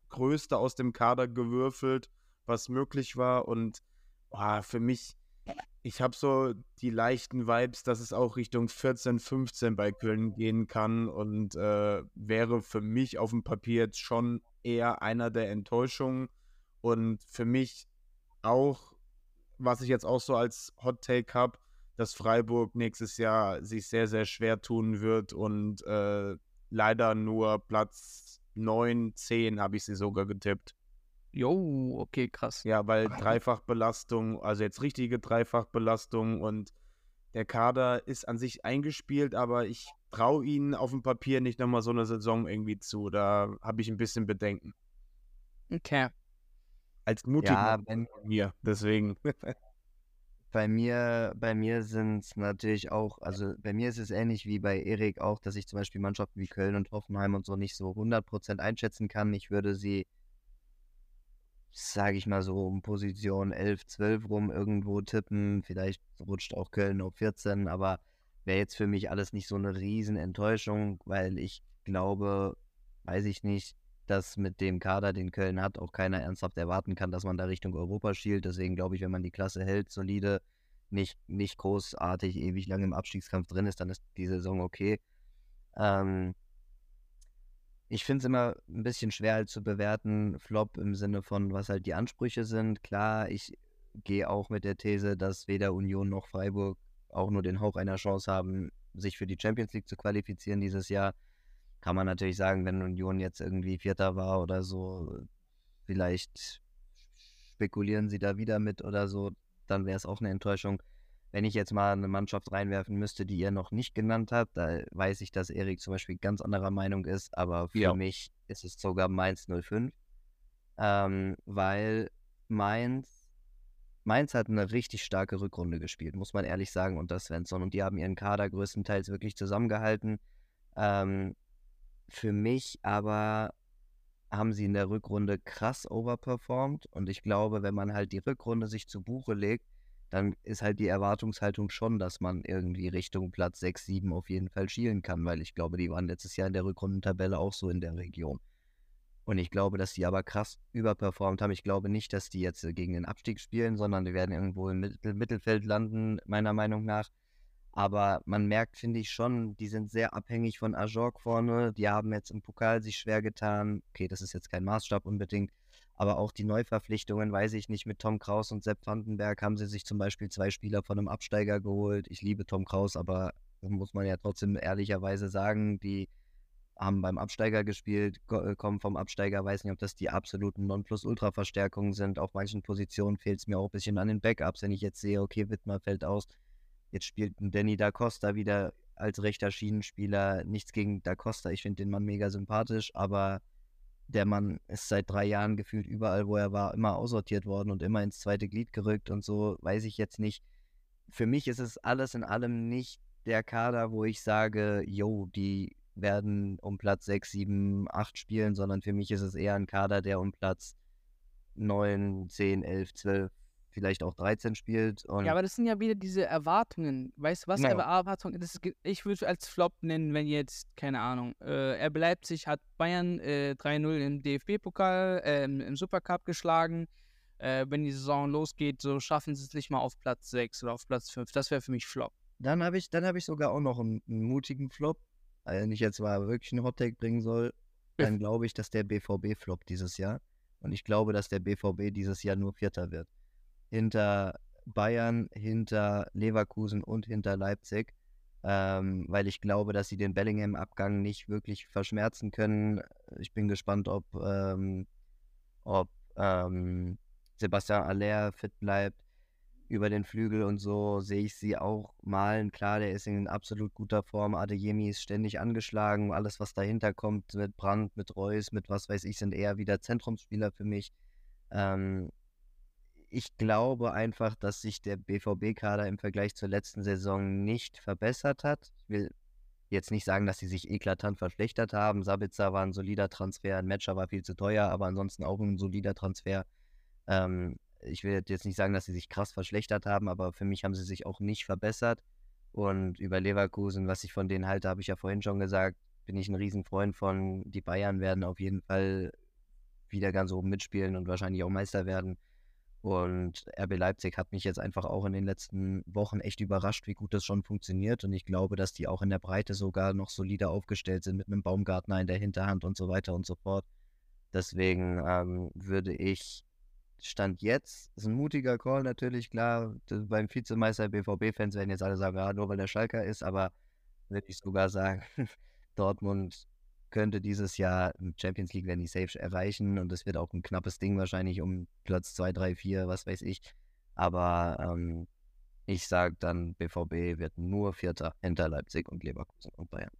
Größte aus dem Kader gewürfelt, was möglich war. Und boah, für mich, ich habe so die leichten Vibes, dass es auch Richtung 14, 15 bei Köln gehen kann und äh, wäre für mich auf dem Papier jetzt schon eher einer der Enttäuschungen. Und für mich auch, was ich jetzt auch so als Hot Take habe, dass Freiburg nächstes Jahr sich sehr, sehr schwer tun wird und äh, leider nur Platz 9, 10 habe ich sie sogar getippt. Jo, okay, krass. Ja, weil Dreifachbelastung, also jetzt richtige Dreifachbelastung und der Kader ist an sich eingespielt, aber ich traue ihnen auf dem Papier nicht nochmal so eine Saison irgendwie zu. Da habe ich ein bisschen Bedenken. Okay. Als mutig ja, wenn, mir, deswegen. <laughs> Bei mir, bei mir sind es natürlich auch, also bei mir ist es ähnlich wie bei Erik auch, dass ich zum Beispiel Mannschaften wie Köln und Hoffenheim und so nicht so 100% einschätzen kann. Ich würde sie, sage ich mal so, um Position 11, 12 rum irgendwo tippen. Vielleicht rutscht auch Köln auf 14, aber wäre jetzt für mich alles nicht so eine Riesenenttäuschung, weil ich glaube, weiß ich nicht, dass mit dem Kader, den Köln hat, auch keiner ernsthaft erwarten kann, dass man da Richtung Europa schielt. Deswegen glaube ich, wenn man die Klasse hält, solide, nicht, nicht großartig ewig lange im Abstiegskampf drin ist, dann ist die Saison okay. Ähm, ich finde es immer ein bisschen schwer halt zu bewerten, Flop im Sinne von, was halt die Ansprüche sind. Klar, ich gehe auch mit der These, dass weder Union noch Freiburg auch nur den Hauch einer Chance haben, sich für die Champions League zu qualifizieren dieses Jahr kann man natürlich sagen, wenn Union jetzt irgendwie Vierter war oder so, vielleicht spekulieren sie da wieder mit oder so, dann wäre es auch eine Enttäuschung. Wenn ich jetzt mal eine Mannschaft reinwerfen müsste, die ihr noch nicht genannt habt, da weiß ich, dass Erik zum Beispiel ganz anderer Meinung ist, aber für ja. mich ist es sogar Mainz 05, ähm, weil Mainz, Mainz hat eine richtig starke Rückrunde gespielt, muss man ehrlich sagen, unter Svensson und die haben ihren Kader größtenteils wirklich zusammengehalten. Ähm, für mich aber haben sie in der Rückrunde krass overperformed. Und ich glaube, wenn man halt die Rückrunde sich zu Buche legt, dann ist halt die Erwartungshaltung schon, dass man irgendwie Richtung Platz 6, 7 auf jeden Fall schielen kann, weil ich glaube, die waren letztes Jahr in der Rückrundentabelle auch so in der Region. Und ich glaube, dass die aber krass überperformt haben. Ich glaube nicht, dass die jetzt gegen den Abstieg spielen, sondern die werden irgendwo im Mittelfeld landen, meiner Meinung nach. Aber man merkt, finde ich schon, die sind sehr abhängig von Ajorg vorne. Die haben jetzt im Pokal sich schwer getan. Okay, das ist jetzt kein Maßstab unbedingt. Aber auch die Neuverpflichtungen, weiß ich nicht, mit Tom Kraus und Sepp Vandenberg haben sie sich zum Beispiel zwei Spieler von einem Absteiger geholt. Ich liebe Tom Kraus, aber muss man ja trotzdem ehrlicherweise sagen, die haben beim Absteiger gespielt, äh, kommen vom Absteiger, weiß nicht, ob das die absoluten Nonplusultra-Verstärkungen sind. Auf manchen Positionen fehlt es mir auch ein bisschen an den Backups, wenn ich jetzt sehe, okay, Wittmer fällt aus, Jetzt spielt ein Danny Da Costa wieder als rechter Schienenspieler. Nichts gegen Da Costa. Ich finde den Mann mega sympathisch, aber der Mann ist seit drei Jahren gefühlt überall, wo er war, immer aussortiert worden und immer ins zweite Glied gerückt und so, weiß ich jetzt nicht. Für mich ist es alles in allem nicht der Kader, wo ich sage, yo, die werden um Platz 6, 7, 8 spielen, sondern für mich ist es eher ein Kader, der um Platz 9, 10, 11, 12 vielleicht auch 13 spielt. ja, aber das sind ja wieder diese Erwartungen. Weißt du, was genau. Erwartungen? Das, ich würde als Flop nennen, wenn jetzt, keine Ahnung, äh, RB Leipzig hat Bayern äh, 3-0 im DFB-Pokal, äh, im Supercup geschlagen. Äh, wenn die Saison losgeht, so schaffen sie es nicht mal auf Platz 6 oder auf Platz 5. Das wäre für mich Flop. Dann habe ich, hab ich sogar auch noch einen, einen mutigen Flop. wenn ich jetzt mal wirklich einen Hottake bringen soll, dann glaube ich, dass der BVB floppt dieses Jahr. Und ich glaube, dass der BVB dieses Jahr nur Vierter wird hinter Bayern, hinter Leverkusen und hinter Leipzig, ähm, weil ich glaube, dass sie den Bellingham-Abgang nicht wirklich verschmerzen können. Ich bin gespannt, ob, ähm, ob ähm, Sebastian Aller fit bleibt über den Flügel und so sehe ich sie auch malen. Klar, der ist in absolut guter Form. Adeyemi ist ständig angeschlagen. Alles, was dahinter kommt mit Brandt, mit Reus, mit was weiß ich, sind eher wieder Zentrumsspieler für mich. Ähm, ich glaube einfach, dass sich der BVB-Kader im Vergleich zur letzten Saison nicht verbessert hat. Ich will jetzt nicht sagen, dass sie sich eklatant verschlechtert haben. Sabitzer war ein solider Transfer, ein Matcher war viel zu teuer, aber ansonsten auch ein solider Transfer. Ähm, ich will jetzt nicht sagen, dass sie sich krass verschlechtert haben, aber für mich haben sie sich auch nicht verbessert. Und über Leverkusen, was ich von denen halte, habe ich ja vorhin schon gesagt, bin ich ein Riesenfreund von. Die Bayern werden auf jeden Fall wieder ganz oben mitspielen und wahrscheinlich auch Meister werden. Und RB Leipzig hat mich jetzt einfach auch in den letzten Wochen echt überrascht, wie gut das schon funktioniert. Und ich glaube, dass die auch in der Breite sogar noch solider aufgestellt sind mit einem Baumgartner in der Hinterhand und so weiter und so fort. Deswegen ähm, würde ich Stand jetzt, ist ein mutiger Call natürlich, klar. Beim Vizemeister BVB-Fans werden jetzt alle sagen, ja, nur weil der Schalker ist, aber würde ich sogar sagen, <laughs> Dortmund könnte dieses Jahr Champions League werden die safe erreichen und es wird auch ein knappes Ding wahrscheinlich um Platz 2, 3, 4, was weiß ich. Aber ähm, ich sage dann, BVB wird nur Vierter hinter Leipzig und Leverkusen und Bayern.